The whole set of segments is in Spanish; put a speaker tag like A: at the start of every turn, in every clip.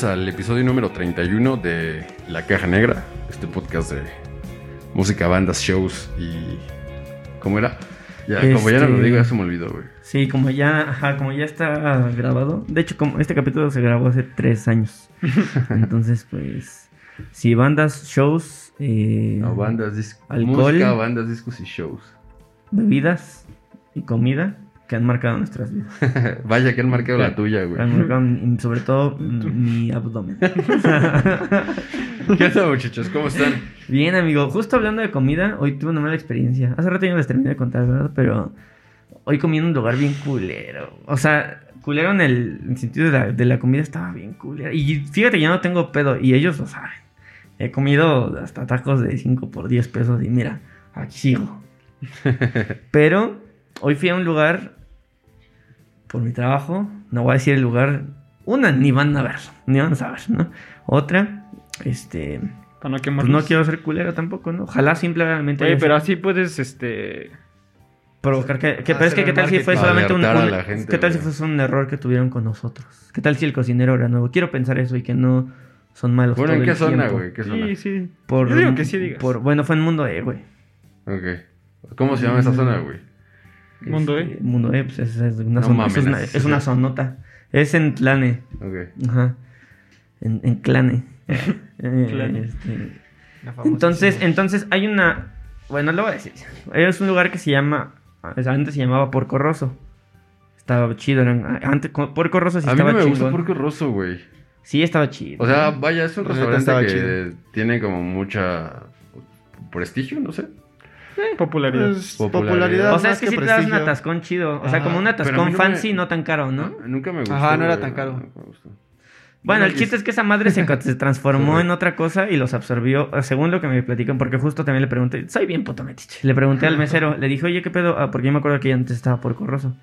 A: Bienvenidos al episodio número 31 de La Caja Negra, este podcast de música, bandas, shows y... ¿Cómo era? Ya, como ya no lo
B: Este-
A: digo, ya se me olvidó, güey.
B: Sí, como ya, ajá, como ya está grabado. De hecho, como este capítulo se grabó hace tres años. Entonces, pues, sí, bandas, shows, eh,
A: No, bandas, discos.
B: Alcohol.
A: Música, bandas, discos y shows.
B: bebidas y comida que han marcado nuestras vidas.
A: Vaya que han marcado la tuya,
B: Han
A: güey.
B: marcado, mm, sobre todo, mi abdomen.
A: ¿Qué tal, muchachos? ¿Cómo están?
B: Bien, amigo, justo hablando de comida, hoy tuve una mala experiencia. Hace rato ya les terminé de contar, ¿verdad? Pero hoy comí en un lugar bien culero. O sea, culero en el, en el sentido de la, de la comida estaba bien culera. Y fíjate, ya no tengo pedo y ellos lo saben. He comido hasta tacos de 5 por 10 pesos y mira, aquí sigo. Pero hoy fui a un lugar por mi trabajo. No voy a decir el lugar. Una, ni van a ver, ni van a saber, ¿no? Otra, este...
C: Para no
B: Pues no quiero ser culero tampoco, ¿no? Ojalá simplemente.
C: Oye, pero así puedes, este...
B: provocar que. que- pero es que, ¿qué tal si fue solamente un. Un-
A: gente,
B: ¿Qué tal si fue un error que tuvieron con nosotros? ¿Qué tal si el cocinero era nuevo? Quiero pensar eso y que no son malos.
A: Bueno, ¿en qué
B: el
A: zona, güey? ¿Qué zona?
C: Sí, sí.
B: Por,
C: Yo digo que sí digas.
B: por- bueno, fue en Mundo E, güey.
A: Ok. ¿Cómo se llama esa zona, güey?
C: Mundo
B: Este,
C: E.
B: Mundo E, pues es, es una,
A: No mames,
B: es una,
A: es-
B: una zonota. Es en Tlane.
A: Ok.
B: Ajá. En, en Clane. Eh,
C: Tlane.
B: este. Entonces, entonces hay una. Bueno, lo voy a decir. Es un lugar que se llama. Antes se llamaba Porco Rosso. Estaba chido. eran- Antes, co- Porco Rosso sí
A: a mí no
B: estaba
A: me gusta. Porco Rosso, güey.
B: Sí, estaba chido.
A: O sea, vaya, es un restaurante
D: estaba
A: que tiene como mucha prestigio, no sé.
C: Popularidad.
D: Pues,
A: Popularidad.
D: popularidad.
B: O sea, es que, sí te das un atascón chido. O sea,
A: Ajá,
B: como un atascón
A: me-
B: fancy, no tan caro, ¿no?
A: Nunca me gustó.
D: Ajá, no era tan caro.
B: Bueno, el chiste es que esa madre se, se transformó
A: Sí.
B: en otra cosa y los absorbió, eh, según lo que me platican, porque justo también le pregunté, soy bien puto metiche. Le pregunté al mesero, le dije, oye, ¿qué pedo? Ah, porque yo me acuerdo que ya antes estaba por corroso.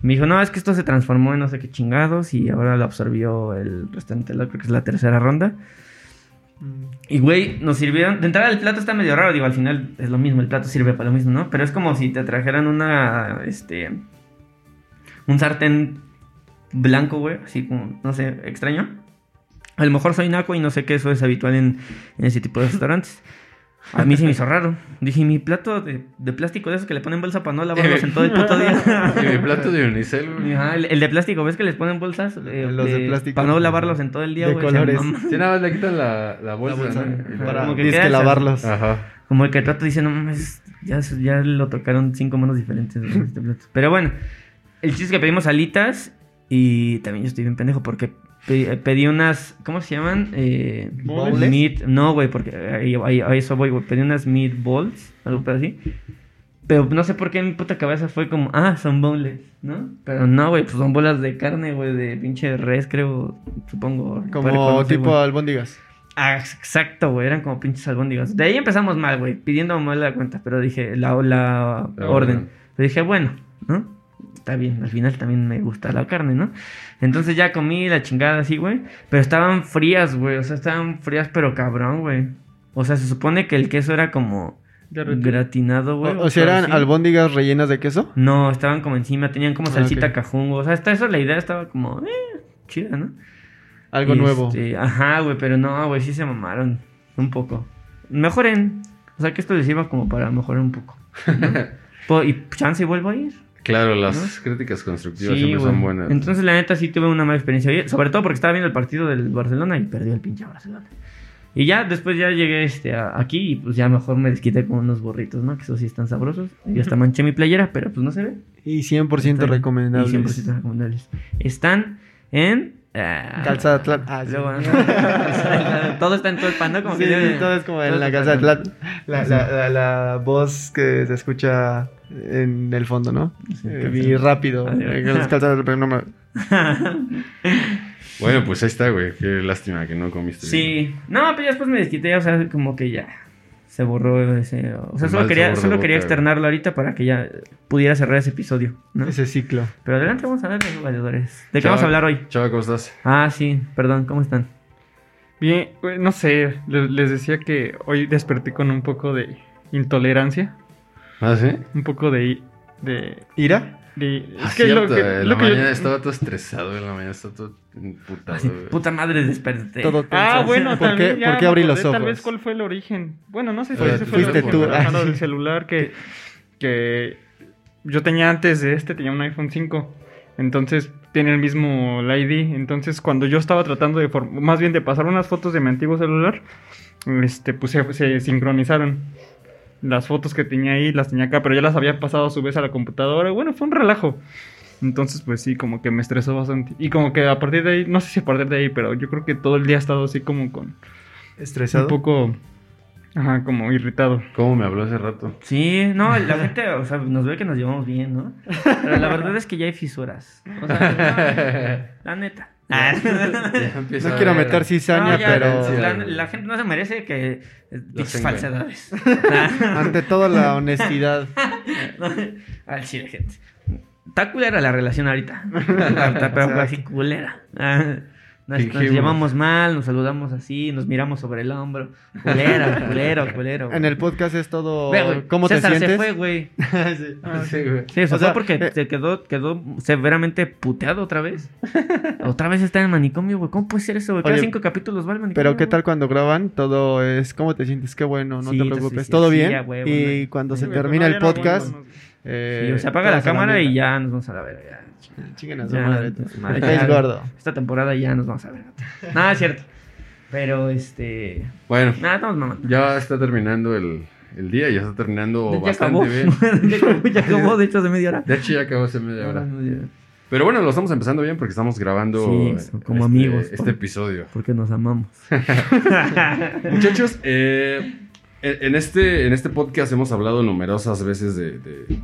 B: Me dijo, no, es que esto se transformó en no sé qué chingados y ahora lo absorbió el restante, creo que es la tercera ronda. Y güey, nos sirvieron. De entrada, el plato está medio raro. Digo, al final es lo mismo, el plato sirve para lo mismo, ¿no? Pero es como si te trajeran una. Este. Un sartén blanco, güey. Así como, no sé, extraño. A lo mejor soy naco y no sé que eso es habitual en, en ese tipo de restaurantes. A mí se me hizo raro. Dije, ¿y mi plato de, de plástico de esos que le ponen bolsa para no lavarlos en todo el puto día.
A: Y mi plato de unicel, güey.
B: Ajá, el, el de plástico, ¿ves que les ponen bolsas? Eh,
D: Los de plástico.
B: Para no lavarlos en todo el día,
D: De
B: güey.
D: colores.
B: maman.
A: Sí, nada más le quitan la, la bolsa,
D: bolsa,
A: ¿no? Y
D: para
B: como que esa-
D: lavarlos.
A: Ajá.
B: Como el que el plato dice, no mames, ya, ya lo tocaron cinco manos diferentes. güey, este plato. Pero bueno, el chiste es que pedimos alitas y también yo estoy bien pendejo porque pedí unas, ¿cómo se llaman? Eh,
C: ¿Bowls?
B: meat, no, güey, porque ahí- ahí- a eso voy, güey. Pedí unas meatballs, algo así. Pero no sé por qué en mi puta cabeza fue como, ah, son boneless, ¿no? Pero no, güey, pues son bolas de carne, güey, de pinche res, creo, supongo.
D: Como tipo albóndigas.
B: Ah, exacto, güey, eran como pinches albóndigas. De ahí empezamos mal, güey, pidiendo mal la cuenta, pero dije, la, la,
A: La
B: orden.
A: orden.
B: Pero dije, bueno, ¿no? Está bien, al final también me gusta la carne, ¿no? Entonces ya comí la chingada así, güey. Pero estaban frías, güey, o sea, estaban frías, pero cabrón, güey. O sea, se supone que el queso era como gratinado, güey.
D: O, o sea, eran
B: así.
D: albóndigas rellenas de queso.
B: No, estaban como encima, tenían como
D: Ah,
B: salsita cajungo. O sea, hasta eso la idea estaba como, eh, chida, ¿no?
D: Algo
B: Y,
D: nuevo.
B: este, ajá, güey, pero no, güey, sí se mamaron un poco. Mejoren. O sea, que esto les iba como para mejorar un poco. y chance y vuelvo a ir.
A: Claro, las críticas constructivas
B: Sí,
A: siempre son buenas.
B: Entonces, la neta, sí tuve una mala experiencia. Sobre todo porque estaba viendo el partido del Barcelona y perdió el pinche Barcelona. Y ya después ya llegué este, a- aquí y pues ya mejor me desquité con unos burritos, ¿no? Que esos sí están sabrosos. Y hasta manché mi playera, pero pues no se ve.
D: Y 100%
B: Están-
D: recomendables.
B: Y 100% recomendables. Están en... ah,
D: Calzada Atlán. Ah, sí.
B: luego, ¿no? todo está en todo el pan, ¿no? Como
D: Sí,
B: que
D: sí, todo es como
B: todo
D: en la calzada Atlán. La, la, la, la voz que se escucha en el fondo, ¿no?
B: Sí,
D: Eh, y rápido. Eh, las no me-
A: Bueno, pues ahí está, güey. Qué lástima que no comiste.
B: Sí, no, pero ya después me desquité, o sea, como que ya se borró ese. O sea,
A: El
B: solo quería, solo quería externarlo ahorita para que ya pudiera cerrar ese episodio, ¿no?
D: ese ciclo.
B: Pero adelante, vamos a hablar de valedores. ¿De qué vamos a hablar hoy?
A: Chava, ¿cómo estás?
B: Ah, sí, perdón, ¿cómo están?
C: Bien, no sé, le- les decía que hoy desperté con un poco de intolerancia,
A: ¿Ah, sí?
C: un poco de... de,
D: ¿Ira?
C: De-
A: Ah,
C: es que lo
A: cierto,
C: que,
A: en
C: lo
A: la
C: que yo-
A: mañana estaba todo estresado, en la mañana estaba todo imputado,
B: Así, puta madre, desperté.
D: Todo
C: Ah, bueno,
D: ¿Por
C: también
D: qué,
C: ya
D: por qué
C: me
D: abrí los
C: Tal
D: ojos?
C: vez cuál fue el origen. Bueno, no sé si
A: Fuiste
C: ese fue el
D: tú.
C: del celular que, que yo tenía antes de este, tenía un iPhone 5. Entonces tiene el mismo ID. Entonces cuando yo estaba tratando de, form- más bien de pasar unas fotos de mi antiguo celular, este, pues se, se sincronizaron. Las fotos que tenía ahí las tenía acá, pero ya las había pasado a su vez a la computadora. Bueno, fue un relajo. Entonces, pues sí, como que me estresó bastante. Y como que a partir de ahí, no sé si a partir de ahí, pero yo creo que todo el día he estado así como con
D: ¿Estresado?
C: un poco, ajá, como irritado.
A: ¿Cómo me habló hace rato?
B: Sí, no, la gente, o sea, nos ve que nos llevamos bien, ¿no? Pero la verdad es que ya hay fisuras. O sea, no, la neta. Ah.
D: No quiero
A: ver.
D: meter cizaña,
B: No, ya,
D: pero
B: La, la gente no se merece que dichas falsedades.
D: ante todo la honestidad.
B: Al chile, gente. Está culera la relación ahorita. Está, pero así culera. Ah, Nos, nos llamamos mal, nos saludamos así, nos miramos sobre el hombro. Culero, culero, culero.
D: En el podcast es todo.
B: Güey,
D: ¿Cómo
B: César
D: te sientes?
B: se fue, güey.
D: Sí.
A: Sí, güey.
B: Sí, eso
D: O sea,
B: fue porque
D: eh,
B: se quedó, quedó severamente puteado otra vez. otra vez está en el manicomio, güey. ¿Cómo puede ser eso, güey? Cada
D: Oye,
B: cinco capítulos va al manicomio.
D: Pero ¿qué
B: güey.
D: tal cuando graban? Todo es. ¿Cómo te sientes? Qué bueno, no
B: Sí,
D: te preocupes.
B: sí,
D: ¿Todo
B: sí,
D: bien? y cuando se termina el podcast. Eh,
B: Sí, se apaga la cámara y ya nos vamos a la verga. ya.
D: Chinguen a su
B: Ya,
D: madre.
B: madre,
D: gordo.
B: Esta temporada ya nos vamos a ver. Nada, es cierto. Pero este.
A: Bueno,
B: Nada, estamos mamando.
A: ya está terminando el, el día, ya está terminando
B: ya
A: bastante
B: acabó.
A: bien.
B: ya acabó, ya acabó, de hecho, hace media hora.
A: De hecho, ya acabó hace media hora. Pero bueno, lo estamos empezando bien porque estamos grabando
B: Sí,
A: eh,
B: como
A: este,
B: amigos.
A: este episodio.
B: Porque nos amamos.
A: Muchachos, eh, en este, en este podcast hemos hablado numerosas veces de, de,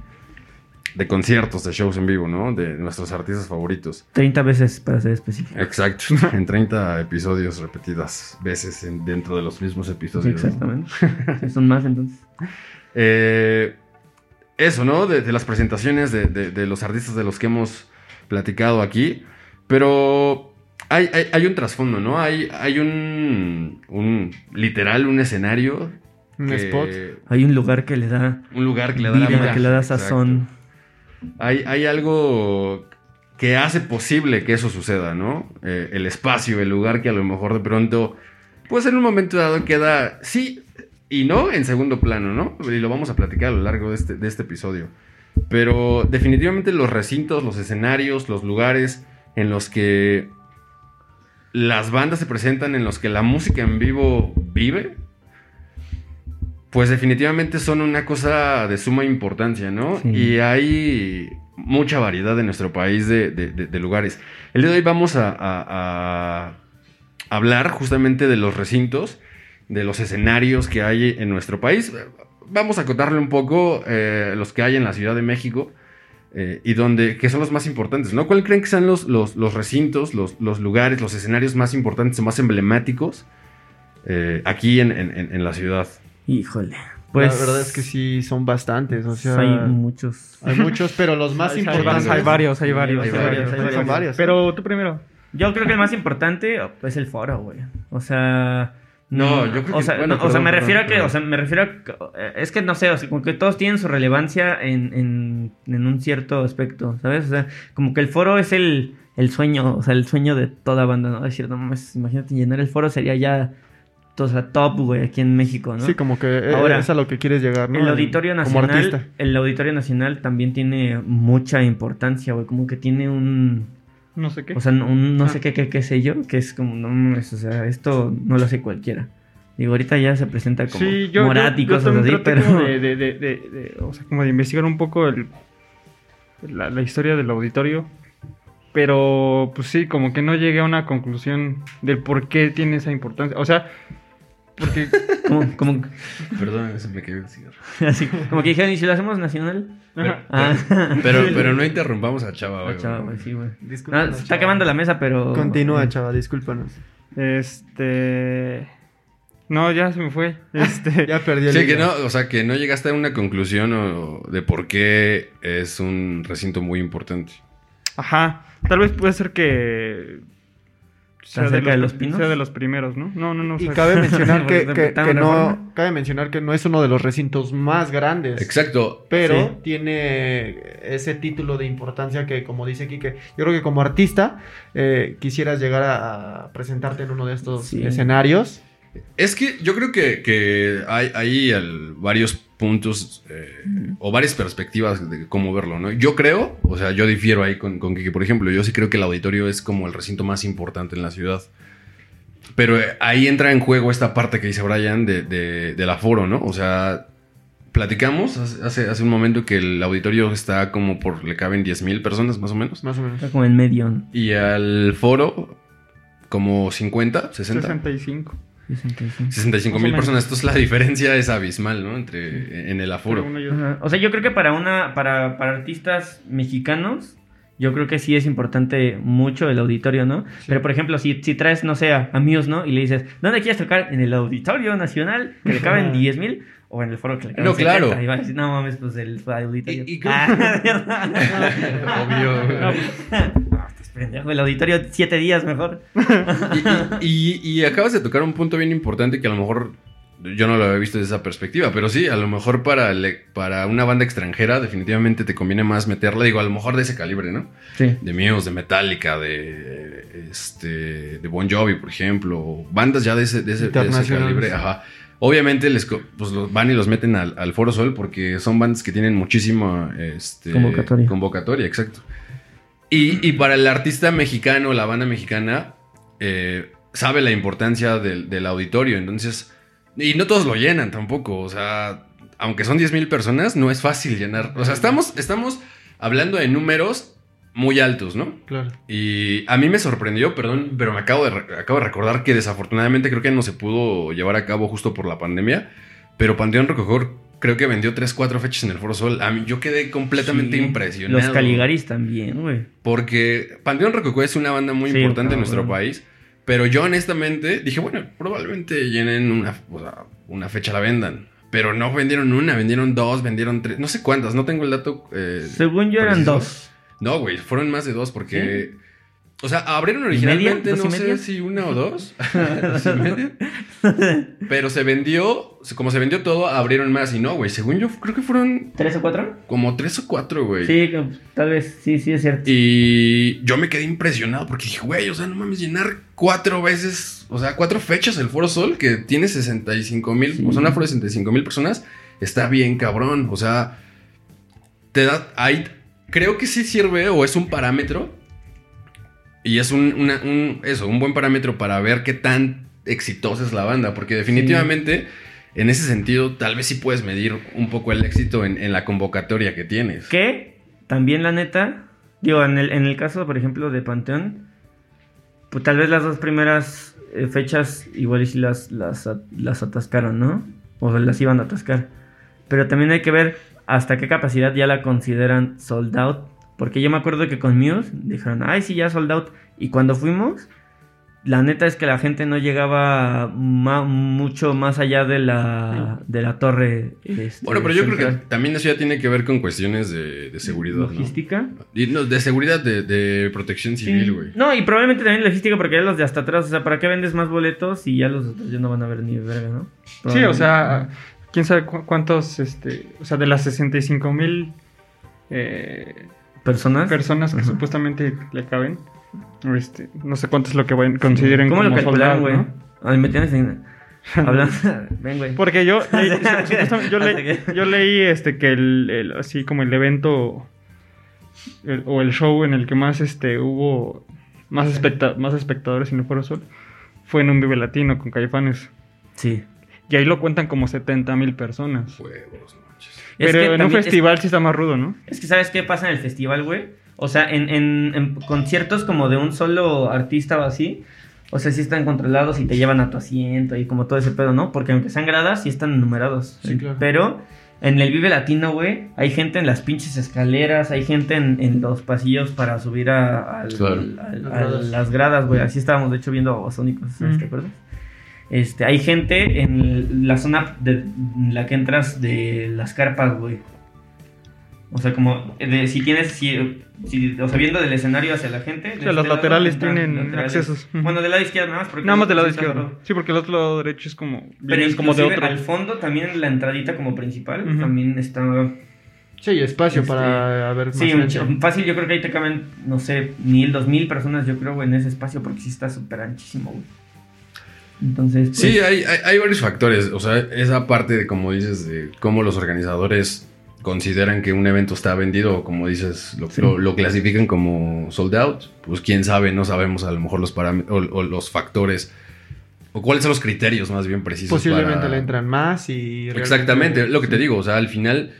A: de conciertos, de shows en vivo, ¿no? De nuestros artistas favoritos.
B: 30 veces para ser específico.
A: Exacto, en 30 episodios repetidas veces en- dentro de los mismos episodios.
B: Exactamente. Son más entonces.
A: Eh, eso, ¿no? De, de las presentaciones de, de- de los artistas de los que hemos platicado aquí. Pero hay, hay- hay un trasfondo, ¿no? Hay, hay un, un literal, un escenario.
D: Un
A: que-
D: spot.
B: Hay un lugar que le da
A: Un lugar que le da la
B: vida,
A: vida.
B: que le da sazón.
A: Hay, hay algo que hace posible que eso suceda, ¿no? Eh, el espacio, el lugar que a lo mejor de pronto, pues en un momento dado queda sí y no en segundo plano, ¿no? Y lo vamos a platicar a lo largo de este, de este episodio. Pero definitivamente los recintos, los escenarios, los lugares en los que las bandas se presentan, en los que la música en vivo vive, pues definitivamente son una cosa de suma importancia, ¿no?
B: Sí.
A: Y hay mucha variedad en nuestro país de, de- de- de lugares. El día de hoy vamos a, a- a hablar justamente de los recintos, de los escenarios que hay en nuestro país. Vamos a acotarle un poco eh, los que hay en la Ciudad de México. eh, y donde, que son los más importantes, ¿no? ¿Cuál creen que sean los, los, los recintos, los, los lugares, los escenarios más importantes o más emblemáticos eh, aquí en, en- en- en la ciudad?
B: Híjole. Pues.
D: la verdad es que sí son bastantes. O sea,
B: hay muchos.
D: hay muchos, pero los más
C: Hay-
D: importantes.
C: varios, Hay varios, hay varios.
A: Hay varios,
B: hay
D: Son varios.
C: Pero tú primero.
B: Yo creo que el más importante es el foro, güey. O sea.
A: No, yo creo
B: o
A: que-
B: sea,
A: bueno,
B: no, o sea, me
A: perdón,
B: refiero a que,
A: perdón.
B: o sea, me refiero a que, es que no sé, o sea, como que todos tienen su relevancia en, en, en un cierto aspecto, ¿sabes? O sea, como que el foro es el, el sueño, o sea, el sueño de toda banda, ¿no? Decir, no mames, imagínate llenar el foro sería ya, o sea, top, güey, aquí en México, ¿no?
D: Sí, como que eh,
B: Ahora,
D: es a lo que quieres llegar, ¿no?
B: El Auditorio Nacional, el Auditorio Nacional también tiene mucha importancia, güey, como que tiene un,
C: No sé qué.
B: o sea, un no
C: Ah.
B: sé qué, qué, qué sé yo, que es como, no o sea, esto no lo hace cualquiera. Digo, ahorita ya se presenta como
C: Sí, yo,
B: Morat
C: yo-
B: y
C: yo
B: cosas
C: también
B: así, pero...
C: como de- de- de- de- o sea, como de investigar un poco el, la, la historia del auditorio. Pero, pues sí, como que no llegué a una conclusión del por qué tiene esa importancia. O sea, porque
B: como, como,
A: Perdón, se me cayó el cigarro.
B: así, como que dijeron, ¿y si lo hacemos nacional?
C: Ajá.
B: Ah,
A: Pero, pero no interrumpamos a Chava, güey.
B: chava, güey, sí, güey. No, se está
D: chava.
B: quemando la mesa, pero...
D: Continúa, chava, discúlpanos.
C: Este. No, ya se me fue. Este.
D: Ya perdí el
A: Sí, que no, o sea, que no llegaste a una conclusión o- de por qué es un recinto muy importante.
C: Ajá. Tal vez puede ser que.
B: ¿Está cerca de los pinos?
C: Sea de los primeros, ¿no? No, no, no.
D: Y
C: o sea,
D: cabe mencionar que, que- no cabe mencionar que no es uno de los recintos más grandes.
A: Exacto.
D: Pero
B: Sí.
D: tiene ese título de importancia que, como dice Kike, yo creo que como artista eh, quisieras llegar a, a presentarte en uno de estos
B: Sí.
D: escenarios.
A: Es que yo creo que, que hay, hay varios puntos eh, o varias perspectivas de cómo verlo, ¿no? Yo creo, o sea, yo difiero ahí con, con que, por ejemplo, yo sí creo que el auditorio es como el recinto más importante en la ciudad. Pero eh, ahí entra en juego esta parte que dice Brian de, de- del aforo, ¿no? O sea, platicamos hace- hace, hace un momento que el auditorio está como por, le caben 10 mil personas más o menos.
D: Más o menos.
B: Está como en medio, ¿no?
A: Y al foro, como 50, 60.
C: 65.
B: 65.
A: 65
C: Más o
A: mil personas. Entonces la diferencia es abismal, ¿no? Entre en el aforo.
B: O sea, yo creo que para una, para, para artistas mexicanos, yo creo que sí es importante mucho el auditorio, ¿no? Pero por ejemplo, si, si traes, no sé, a amigos, ¿no? Y le dices, ¿dónde quieres tocar? En el Auditorio Nacional, que le caben 10 mil, o en el foro que le caben
A: No, claro.
B: 70. Y va a decir, no mames, pues el auditorio.
A: Y-
B: Ah,
A: Obvio.
B: Pendejo, el auditorio siete días mejor.
A: Y, y- y acabas de tocar un punto bien importante que a lo mejor yo no lo había visto desde esa perspectiva, pero sí, a lo mejor para, el- para una banda extranjera definitivamente te conviene más meterla, digo, a lo mejor de ese calibre, ¿no?
B: Sí.
A: De Muse, de Metallica, de, este, de Bon Jovi, por ejemplo, o bandas ya de ese, de ese, de ese
D: Internacionales.
A: calibre, ajá. Obviamente les pues, los van y los meten al, al Foro Sol porque son bandas que tienen muchísima este,
B: Convocatoria.
A: convocatoria, exacto. Y, y para el artista mexicano, la banda mexicana, eh, sabe la importancia del, del auditorio. Entonces, y no todos lo llenan tampoco. O sea, aunque son 10 mil personas, no es fácil llenar. O sea, estamos, estamos hablando de números muy altos, ¿no?
D: Claro.
A: Y a mí me sorprendió, perdón, pero me acabo de, acabo de recordar que desafortunadamente creo que no se pudo llevar a cabo justo por la pandemia. Pero Panteón Rococó creo que vendió 3, 4 fechas en el Foro Sol. A mí yo quedé completamente
B: Sí.
A: impresionado.
B: Los Caligaris también, güey.
A: Porque Panteón Rococó es una banda muy
B: Sí,
A: importante en nuestro país. Pero yo honestamente dije, bueno, probablemente llenen una, o sea, una fecha la vendan. Pero no vendieron una, vendieron dos, vendieron tres, no sé cuántas, no tengo el dato. eh,
B: Según yo eran dos.
A: No, güey, fueron más de dos porque... O sea, abrieron
B: ¿Y
A: originalmente, no sé si una o dos. Pero se vendió, como se vendió todo, abrieron más. Y no, güey, según yo, creo que fueron
B: ¿Tres o cuatro?
A: como tres o cuatro, güey.
B: Sí, tal vez, sí, sí es cierto.
A: Y yo me quedé impresionado porque dije, güey, o sea, no mames, llenar cuatro veces, o sea, cuatro fechas el Foro Sol, que tiene 65 mil,
B: Sí.
A: o sea, una aforo de 65 mil personas, está bien cabrón. O sea, te da, ahí, creo que sí sirve o es un parámetro. Y es un, eso, un buen parámetro para ver qué tan exitosa es la banda, porque definitivamente... En ese sentido, tal vez sí puedes medir un poco el éxito en, en la convocatoria que tienes.
B: Que también la neta, digo, en el, en el caso, por ejemplo, de Panteón, pues tal vez las dos primeras eh, fechas igual y las, las atascaron, ¿no? O las iban a atascar. Pero también hay que ver hasta qué capacidad ya la consideran sold out. Porque yo me acuerdo que con Muse dijeron, ay, sí, ya sold out. Y cuando fuimos, la neta es que la gente no llegaba ma- mucho más allá de la, de la torre. este,
A: Bueno, pero yo creo que también eso ya tiene que ver con cuestiones de, de seguridad, ¿no?
B: Logística.
A: Y no, de seguridad, de, de protección civil, güey.
B: No, y probablemente también logística porque ya los de hasta atrás, o sea, ¿para qué vendes más boletos y ya los otros ya no van a ver ni verga, ¿no?
C: Sí, o sea, quién sabe cu- cuántos, este, o sea, de las 65 mil eh,
B: personas.
C: personas que
B: Ajá.
C: supuestamente le caben, este, no sé cuántos es lo que vayan- consideren
B: ¿Cómo lo
C: como
B: calcularon,
C: soldado,
B: güey?
C: ¿no?
B: Me tienes en... Hablando... Ven, güey.
C: Porque yo, leí, yo, leí-
B: que-
C: yo leí este que el, el- así como el evento el- o el show en el que más este hubo más especta- más espectadores en el Foro Sol fue en un Vive Latino con Caifanes.
B: Sí.
C: Y ahí lo cuentan como 70 mil personas.
A: Huevos.
B: Es
C: Pero
B: que
C: en un
B: es-
C: festival sí está más rudo, ¿no?
B: Es que sabes qué pasa en el festival, güey. O sea, en, en- en conciertos como de un solo artista o así. O sea, sí están controlados y te llevan a tu asiento y como todo ese pedo, ¿no? Porque aunque sean gradas, sí están numerados.
D: Sí, claro.
B: Pero en el Vive Latino, güey, hay gente en las pinches escaleras, hay gente en, en los pasillos para subir a, al-
A: Claro.
B: al-
D: Las
B: a
D: gradas.
B: las gradas, güey. Así estábamos, de hecho, viendo a ¿sabes?
C: Mm.
B: ¿te acuerdas? Este, hay gente en la zona de en la que entras de las carpas, güey. O sea, como de- si tienes, si, si- o sea, viendo del escenario hacia la gente.
C: O sea,
B: este
C: los laterales tienen
B: laterales.
C: accesos.
B: Bueno, del lado izquierdo nada más. Porque
C: Nada más del lado izquierdo. Sí, porque el otro lado derecho es como.
B: Pero
C: viene como de
B: inclusive
C: otro.
B: al fondo también la entradita como principal también está...
D: Sí, espacio
B: Este,
D: para ver más
B: Sí, fácil, yo creo que ahí te caben, no sé, mil, dos mil personas, yo creo, güey, en ese espacio, porque sí está súper anchísimo, güey. Entonces, pues,
A: Sí, hay, hay, hay varios factores. O sea, esa parte de, como dices, de cómo los organizadores consideran que un evento está vendido o como dices, lo,
B: Sí.
A: lo- lo clasifican como sold out. Pues quién sabe, no sabemos a lo mejor los parámetros o, o los factores o cuáles son los criterios más bien precisos.
D: Posiblemente
A: para-
D: le entran más y... realmente-
A: Exactamente, lo que te digo, o sea, al final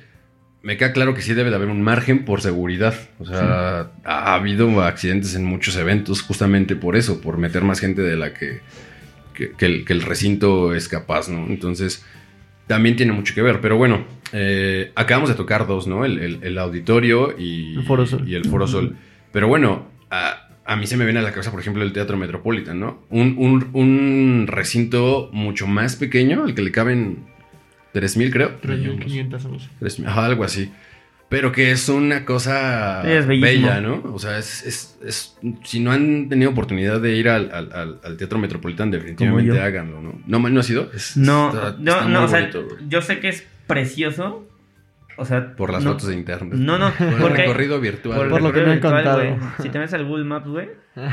A: me queda claro que sí debe de haber un margen por seguridad. O sea, ha habido accidentes en muchos eventos justamente por eso, por meter más gente de la que, que, que el, que el recinto es capaz, ¿no? Entonces, también tiene mucho que ver. Pero bueno, eh, acabamos de tocar dos, ¿no? El, el- el auditorio y
D: El Foro Sol.
A: y el Foro Sol. Pero bueno, a, a mí se me viene a la cabeza, por ejemplo, el Teatro Metropolitan, ¿no? Un, un- un recinto mucho más pequeño, al que le caben 3.000, creo.
D: 3.500 somos.
A: 3.000, ajá, algo así. Pero que es una cosa
B: Sí, es
A: bella, ¿no? O sea, es, es- es- si no han tenido oportunidad de ir al, al- al- al Teatro Metropolitan, definitivamente háganlo, ¿no? ¿No, ¿no has ido? Es-
B: no,
A: está-
B: no,
A: está
B: no, o sea, yo sé que es precioso, o sea...
A: Por las
B: no-
A: fotos de internet.
B: No, no,
A: Por el recorrido virtual.
B: por
D: lo que me han contado.
B: Si te metes al Google Maps, güey.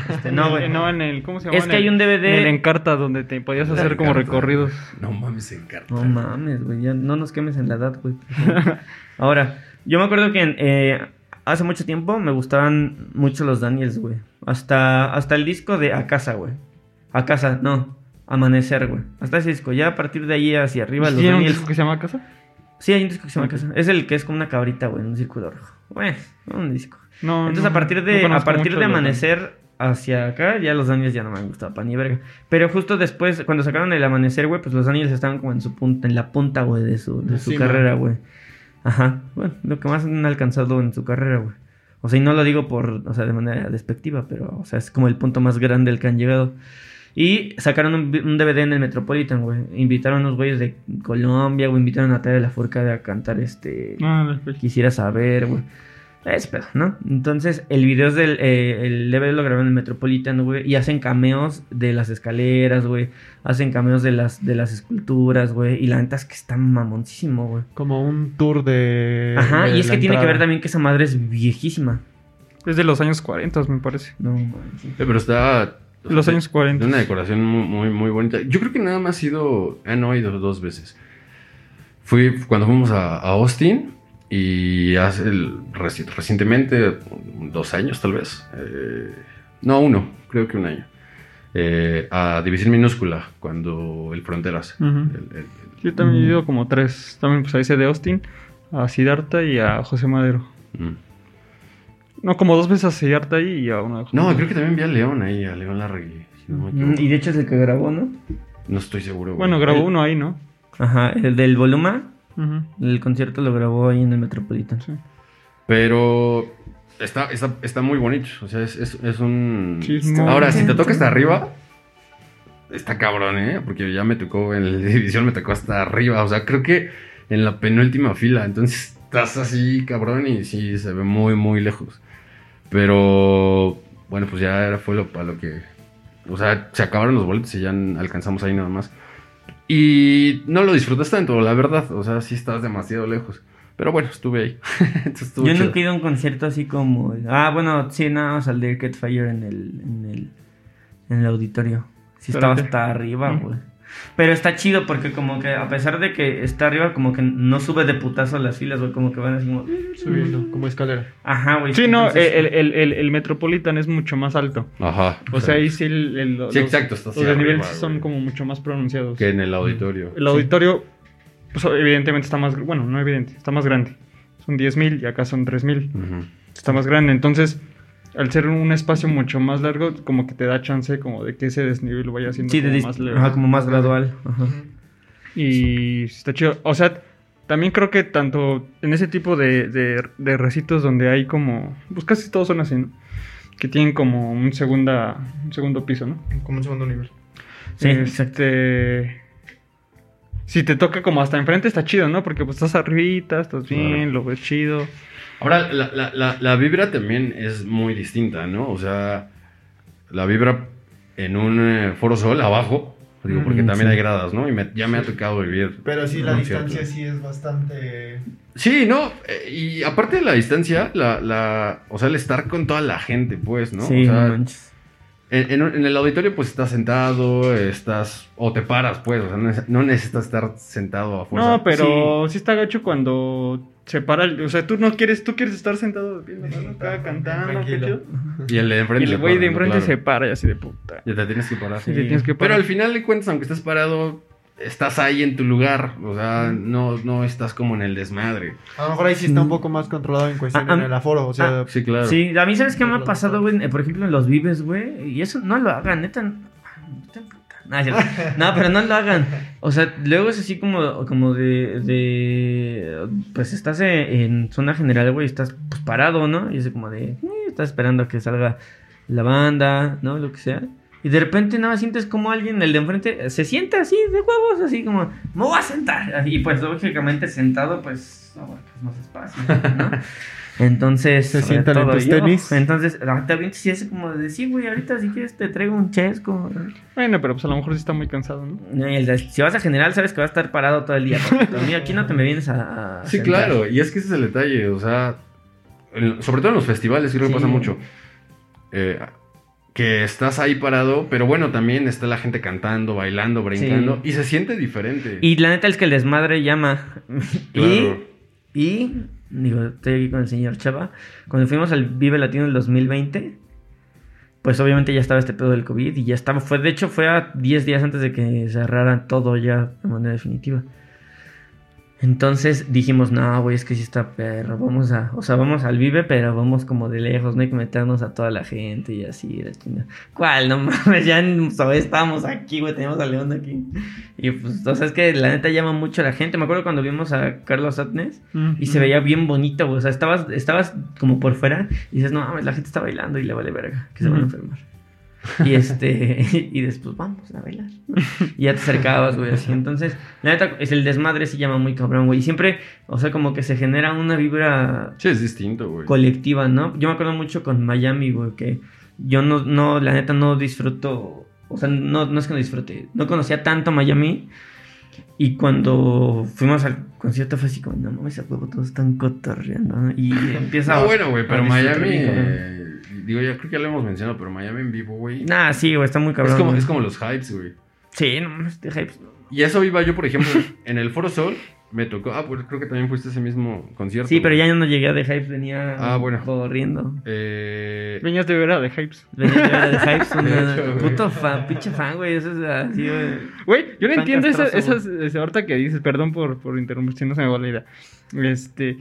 B: este, no, güey.
C: No, en el. ¿Cómo se llama?
B: Es
C: En
B: que hay un DVD...
C: En el Encarta, donde te podías hacer como
A: Encarta.
C: recorridos.
A: No mames, encanta.
B: No mames, güey. Ya no nos quemes en la edad, güey. Ahora, yo me acuerdo que eh, hace mucho tiempo me gustaban mucho los Daniels, güey. Hasta, hasta el disco de A Casa, güey. A Casa, no. Amanecer, güey. Hasta ese disco. Ya a partir de ahí hacia arriba, los
C: ¿Tiene un
B: Daniels.
C: disco que se llama Casa?
B: Sí, hay un disco que se llama Casa. Es el que es como una cabrita, güey, en un círculo rojo. Bueno, un disco.
C: No.
B: Entonces,
C: no,
B: a partir
C: no
B: de, a partir de amanecer hacia acá, ya los Daniels ya no me han gustado para ni verga. Pero justo después, cuando sacaron el amanecer, güey, pues los Daniels estaban como en su punta, en la punta, güey, de su, de
D: La
B: su carrera, güey. Ajá. Bueno, lo que más han alcanzado en su carrera, güey. O sea, y no lo digo por, o sea, de manera despectiva, pero, o sea, es como el punto más grande al que han llegado. Y sacaron un, DVD en el Metropolitan, güey. Invitaron a unos güeyes de Colombia, güey. Invitaron a Tarea de la Furcade a cantar este.
C: Ah,
B: Quisiera saber, güey. Es pedo, ¿no? Entonces, el video es del. eh, el DVD lo grabaron en el Metropolitan, güey. Y hacen cameos de las escaleras, güey. Hacen cameos de las, de las esculturas, güey. Y la neta es que está mamoncísimo, güey.
D: Como un tour de...
B: Ajá,
D: de
B: y es que tiene que ver también que esa madre es viejísima.
C: Es de los años 40, me parece.
B: No, manches.
A: Eh, Pero está.
C: Los años
A: De
C: 40.
A: una decoración muy, muy, muy bonita. Yo creo que nada más he ido. Ah, no, he ido dos veces. Fui cuando fuimos a, a Austin y hace el, reci- recientemente, dos años tal vez. eh, no, uno, creo que un año. eh, a División Minúscula, cuando el Fronteras.
C: Ujú.
A: el- el-
C: Yo también he
B: Mm.
C: ido como tres. También pues a ese de Austin, a Siddhartha y a José Madero.
A: mm.
C: No, como dos veces a Siddhartha y a uno de José
A: No,
C: Madero.
A: creo que también vi a León ahí, a León Larregui. si no
B: Mm. Y de hecho es el que grabó, ¿no?
A: No estoy seguro. güey.
C: Bueno, grabó
B: El-
C: uno ahí, ¿no?
B: Ajá, el del Voluma. El concierto lo grabó ahí en el Metropolitan.
C: Sí.
A: Pero está, está, está muy bonito. O sea, es, es- es un.
C: Muy-
A: Ahora, si te toca hasta arriba, está cabrón, ¿eh? Porque ya me tocó en la división, me tocó hasta arriba. O sea, creo que en la penúltima fila. Entonces estás así, cabrón, y sí se ve muy, muy lejos. Pero bueno, pues ya era, fue lo, para lo que. O sea, se acabaron los boletos y ya alcanzamos ahí nada más. Y no lo disfrutas tanto, la verdad. O sea, sí estás demasiado lejos. Pero bueno, estuve ahí. Entonces
B: Yo
A: chido.
B: nunca he ido a un concierto así como. Ah, bueno, sí, nada más al de Arcade Fire en el, en el, en el auditorio. Sí, estaba hasta arriba,
C: Mm.
B: Pero está chido porque como que a pesar de que está arriba, como que no sube de putazo las filas, güey, como que van así como...
D: Subiendo, como escalera.
B: Ajá, güey.
C: Sí, no,
B: entonces-
C: el, el, el, el Metropolitan es mucho más alto.
A: Ajá.
C: O sea, ahí sí, el, el- los,
A: Sí, exacto, está
C: los
A: arriba,
C: son
A: güey.
C: como mucho más pronunciados.
A: Que en el auditorio.
C: El auditorio, pues evidentemente está más, bueno, no evidente, está más grande. Son 10.000 y acá son 3.000.
A: Ujú.
C: Está más grande, entonces, al ser un espacio mucho más largo, como que te da chance como de que ese desnivel vaya siendo
B: Sí,
C: como más leve.
B: ajá, como más gradual. Ajá.
C: Y está chido. O sea, también creo que tanto en ese tipo de, de, de recintos donde hay como, pues casi todos son así, ¿no? Que tienen como un, segunda, un segundo piso, ¿no?
D: Como un segundo nivel.
B: Sí, exacto.
C: Este... Si te toca como hasta enfrente está chido, ¿no? Porque pues estás arribita, estás bien,
A: Claro.
C: lo ves chido.
A: Ahora, la, la, la, la vibra también es muy distinta, ¿no? O sea, la vibra en un eh, Foro Sol abajo, digo, porque
B: Mm,
A: también
B: sí.
A: hay gradas, ¿no? Y me- ya me ha tocado vivir.
D: Pero sí, la distancia sí es bastante...
A: Sí, no, eh, y aparte de la distancia, la, la, o sea, el estar con toda la gente, pues, ¿no?
B: Sí,
A: o sea,
B: no manches.
A: en, en un- en el auditorio, pues, estás sentado, estás, o te paras, pues, o sea, no necesitas estar sentado a fuerza.
C: No, pero sí. está gacho cuando se para, el- o sea, tú no quieres, tú quieres estar sentado viendo, ¿no? Acá cantando, qué.
A: Y el de
C: Y
A: enfrente.
C: el
A: se
C: güey
A: para,
C: de enfrente
A: Claro.
C: se para y así de puta.
A: Ya te tienes que parar.
C: Sí, te tienes que
A: Pero al final de cuentas, aunque estés parado, estás ahí en tu lugar. O sea, no, no estás como en el desmadre.
D: A lo mejor ahí sí está un poco más controlado en cuestión
B: Ah,
D: en
B: ah,
D: el aforo. O sea,
A: Sí, claro.
B: Sí, a mí, ¿sabes qué me ha pasado, güey? Por ejemplo, en los vives, güey. Y eso no lo hagan, neta. no pero no lo hagan. O sea, luego es así como, como de. Pues estás en, zona general, güey. Estás pues, parado, ¿no? Y es como de. eh, estás esperando a que salga la banda, ¿no? Lo que sea. Y de repente nada sientes como alguien, el de enfrente, se sienta así de huevos, así como, me voy a sentar. Y pues lógicamente sentado, pues, no, pues, más espacio, ¿no? Entonces,
D: Se sientan en tus
B: yo.
D: tenis.
B: Entonces, ah, te avientas y es como de, sí, güey, ahorita si quieres te traigo un chesco.
C: Bueno, pero pues a lo mejor sí está muy cansado, ¿no?
B: El de- Si vas a general, sabes que vas a estar parado todo el día. porque aquí no te me vienes a. a
A: Sí,
B: sentar.
A: claro. Y es que ese es el detalle. O sea, sobre todo en los festivales, creo que
B: Sí.
A: pasa mucho. Eh, que estás ahí parado, pero bueno, también está la gente cantando, bailando, brincando.
B: Sí.
A: Y se siente diferente.
B: Y la neta es que el desmadre llama.
A: Claro.
B: Y, y, digo, estoy aquí con el señor Chava. Cuando fuimos al Vive Latino del 2020, pues obviamente ya estaba este pedo del COVID y ya estaba. Fue, de hecho, fue a 10 días antes de que cerraran todo ya de manera definitiva. Entonces dijimos, no, güey, es que sí está perro. Vamos a, o sea, vamos al Vive, pero vamos como de lejos, no hay que meternos a toda la gente y así, la chingada. ¿Cuál? No mames, ya en estábamos aquí, güey, teníamos a León aquí. Y pues, o sea, es que la neta llama mucho a la gente. Me acuerdo cuando vimos a Carlos Atnes y se veía bien bonito, güey. O sea, estabas, estabas como por fuera y dices, no mames, la gente está bailando y le vale verga, que se van a enfermar. Y este, y después vamos a bailar. ¿no? Y ya te acercabas, güey, así. Entonces, la neta, es el desmadre sí llama muy cabrón, güey. Y siempre, o sea, como que se genera una vibra
A: Sí, es distinto, güey.
B: colectiva, ¿no? Yo me acuerdo mucho con Miami, güey, que yo no, no, la neta no disfruto, o sea, no, no es que no disfrute, no conocía tanto Miami. Y cuando fuimos al concierto fue así como, no mames, a huevo, todos están cotorreando, ¿no? Y empieza
A: No, bueno, güey, pero Miami. Digo, ya creo que ya lo hemos mencionado, pero Miami en vivo, güey.
B: Nah, sí, güey, está muy cabrón.
A: es, como,
B: güey.
A: es como los hypes, güey.
B: Sí, no de hypes.
A: Y eso iba yo, por ejemplo, en el Foro Sol. Me tocó. Ah, pues creo que también fuiste a ese mismo concierto.
B: Sí, pero ya no llegué a The Hypes, venía
A: Ah, bueno.
B: corriendo.
A: Eh,
C: Venías de ver a The Hypes.
B: Venía yo de The Hypes, una-
A: hecho, güey.
B: puto fan, pinche fan, güey, eso es así, güey.
C: Güey, yo no entiendo esas,
B: castroso,
C: esas, ese- ahorita que dices, perdón por, por interrumpir, si no se me va la idea. Este,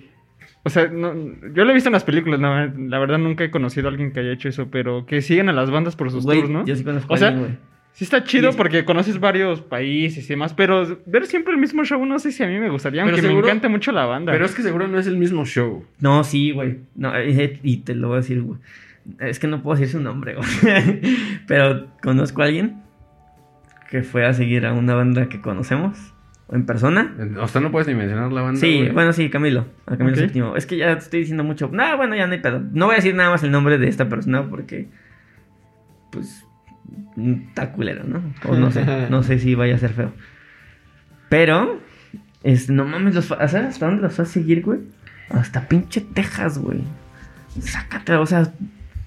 C: o sea, no, yo lo he visto en las películas, la verdad nunca he conocido a alguien que haya hecho eso, pero que siguen a las bandas por sus tours, ¿no?
B: Yo sí conozco
C: O
B: a
C: sea,
B: alguien, güey.
C: Sí está chido porque conoces varios países y demás, pero ver siempre el mismo show no sé si a mí me gustaría,
A: Pero
C: aunque me encanta mucho la banda.
A: pero es que seguro no es el mismo show.
B: No, sí, güey. No, eh, y te lo voy a decir, güey. Es que no puedo decir su nombre, güey. Pero conozco a alguien que fue a seguir a una banda que conocemos en persona.
A: O sea, no puedes ni mencionar la banda.
B: Sí,
A: güey.
B: bueno, sí, Camilo. A Camilo
C: Ok.
B: Séptimo. Es que ya te estoy diciendo mucho. No, bueno, ya no hay pedo. No voy a decir nada más el nombre de esta persona porque. Pues. Está culero, ¿no? O no sé. No sé si vaya a ser feo. Pero. Este, no mames, los ¿sabes hasta dónde los vas a seguir, güey? Hasta pinche Texas, güey. Sácate, o sea,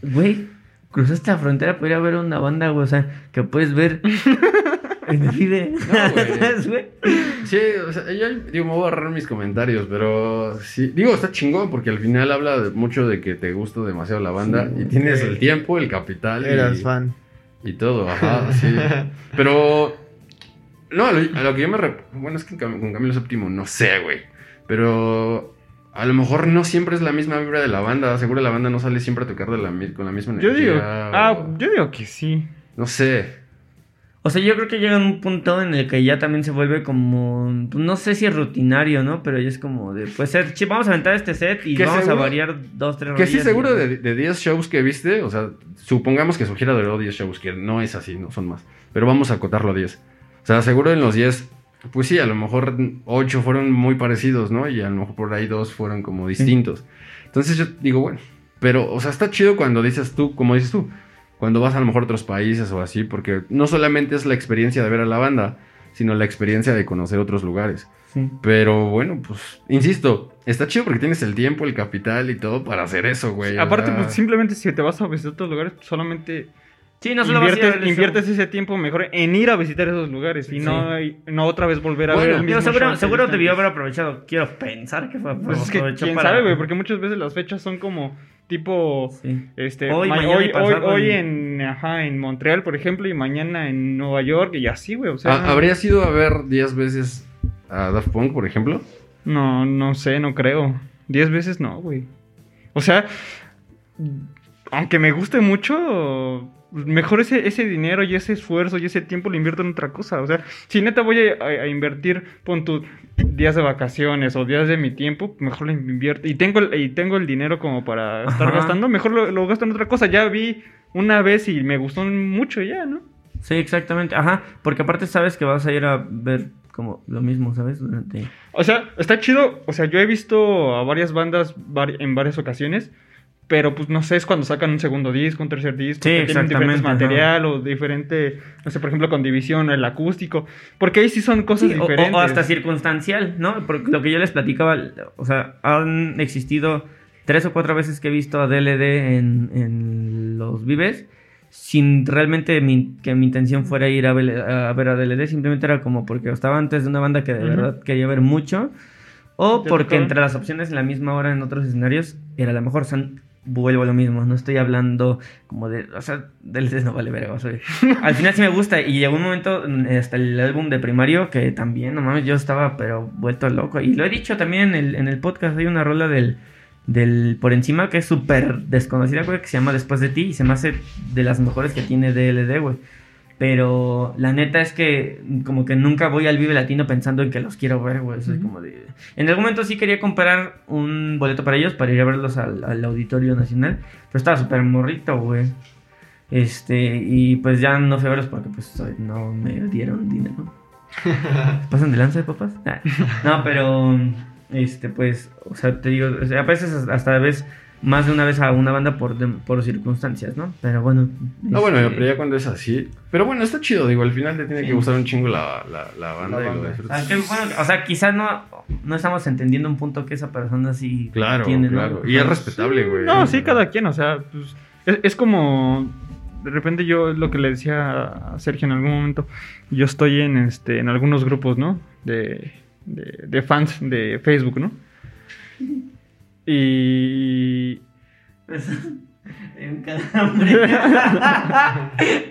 B: güey. Cruzaste la frontera para ir a ver una banda, güey. O sea, que puedes ver me vive.
A: No, güey. Sí, o sea, ya, digo, me voy a ahorrar mis comentarios, pero sí, digo, está chingón porque al final habla de- mucho de que te gusta demasiado la banda y tienes el tiempo, el capital y,
D: Eras fan.
A: y todo, ajá, sí. Pero, no, a lo, a lo que yo me... re- Bueno, es que con Camilo Séptimo no sé, güey, pero a lo mejor no siempre es la misma vibra de la banda, seguro la banda no sale siempre a tocar de la, con la misma
C: Yo
A: energía.
C: digo, ah, yo digo que sí.
A: No sé.
B: O sea, yo creo que llega un punto en el que ya también se vuelve como, pues, no sé si es rutinario, ¿no? Pero ya es como de, pues, ser, "Che, vamos a aventar este set y vamos
A: seguro-
B: a variar dos, tres
A: Que sí, seguro
B: y-
A: de, de 10 shows que viste, o sea, supongamos que su gira duró 10 shows, que no es así, no son más. Pero vamos a acotarlo a 10. O sea, seguro en los 10, pues sí, a lo mejor 8 fueron muy parecidos, ¿no? Y a lo mejor por ahí 2 fueron como distintos. Entonces yo digo, bueno, pero, o sea, está chido cuando dices tú, como dices tú, cuando vas a lo mejor a otros países o así, porque no solamente es la experiencia de ver a la banda, sino la experiencia de conocer otros lugares.
B: Sí.
A: Pero bueno, pues, insisto, está chido porque tienes el tiempo, el capital y todo para hacer eso, güey.
C: Aparte, pues simplemente si te vas a visitar otros lugares, pues, solamente
B: Sí, no solo vas a
C: inviertes, inviertes ese tiempo mejor en ir a visitar esos lugares y
B: Sí.
C: no, y no otra vez volver a
A: Bueno,
C: ver el mismo
B: seguro, seguro
C: viste
B: debió haber aprovechado. Quiero pensar que fue
C: Pues es que quién
B: para-
C: sabe, güey, porque muchas veces las fechas son como tipo
B: Sí.
C: este
B: Hoy,
C: hoy,
B: pasado
C: hoy- hoy
B: en-
C: ajá, en Montreal, por ejemplo, y mañana en Nueva York y así, güey, o sea,
A: ¿ha- ¿Habrías ido a ver 10 veces a Daft Punk, por ejemplo?
C: no no sé, no creo. Diez veces no, güey. O sea, aunque me guste mucho, mejor ese, ese dinero y ese esfuerzo y ese tiempo lo invierto en otra cosa. O sea, si neta voy a, a- a invertir, pon tu días de vacaciones o días de mi tiempo, mejor lo invierto. Y tengo el, y tengo el dinero como para estar
B: Ajá.
C: gastando, mejor lo, lo gasto en otra cosa. Ya vi una vez y me gustó mucho ya, ¿no?
B: Sí, exactamente. Ajá, porque aparte sabes que vas a ir a ver como lo mismo, ¿sabes? Durante...
C: O sea, está chido. O sea, yo he visto a varias bandas en varias ocasiones. Pero pues no sé, es cuando sacan un segundo disco, un tercer disco,
B: Sí,
C: que tienen diferentes
B: exactamente,
C: material o diferente, no sé, por ejemplo, con división, el acústico. Porque ahí sí son cosas
B: Sí, o- o-
C: diferentes.
B: O, hasta circunstancial, ¿no? Porque lo que yo les platicaba, o sea, han existido tres o cuatro veces que he visto a DLD en, en los Vives sin realmente mi- que mi intención fuera ir a ver, a ver a DLD, simplemente era como porque estaba antes de una banda que de verdad quería ver mucho o porque entre las opciones en la misma hora en otros escenarios era la mejor. O sea, vuelvo a lo mismo, no estoy hablando como de, o sea, DLD no vale verga, o sea, al final sí me gusta y llegó un momento mm, hasta el álbum de primario que también, no mames, yo estaba pero vuelto loco y lo he dicho también en el, en el podcast, hay una rola del, del por encima que es súper desconocida, que se llama Después de ti y se me hace de las mejores que tiene DLD, güey. Pero la neta es que como que nunca voy al Vive Latino pensando en que los quiero ver, güey. Eso es como de... En algún momento sí quería comprar un boleto para ellos, para ir a verlos al, al Auditorio Nacional. Pero estaba súper morrito, güey. Este, y pues ya no fui a verlos porque pues no me dieron dinero. ¿Pasan de lanza de papás? Ah, No, pero este, pues, o sea, te digo, a veces hasta a veces más de una vez a una banda por, de- por circunstancias, ¿no? Pero bueno.
A: No, bueno,
B: este,
A: pero ya cuando es así. Pero bueno, está chido, digo, al final te tiene que gustar un chingo la, la, la banda
D: La
A: y lo disfrutas.
B: Ah, bueno, o sea, quizás no, no estamos entendiendo un punto que esa persona sí
A: Claro,
B: tiene, ¿no?
A: claro. Y es respetable, güey.
C: No, sí, cada quien, o sea, pues, es, es como de repente yo lo que le decía a Sergio en algún momento, yo estoy en este en algunos grupos, ¿no? De, de, de fans de Facebook, ¿no? Y
B: Un calambre.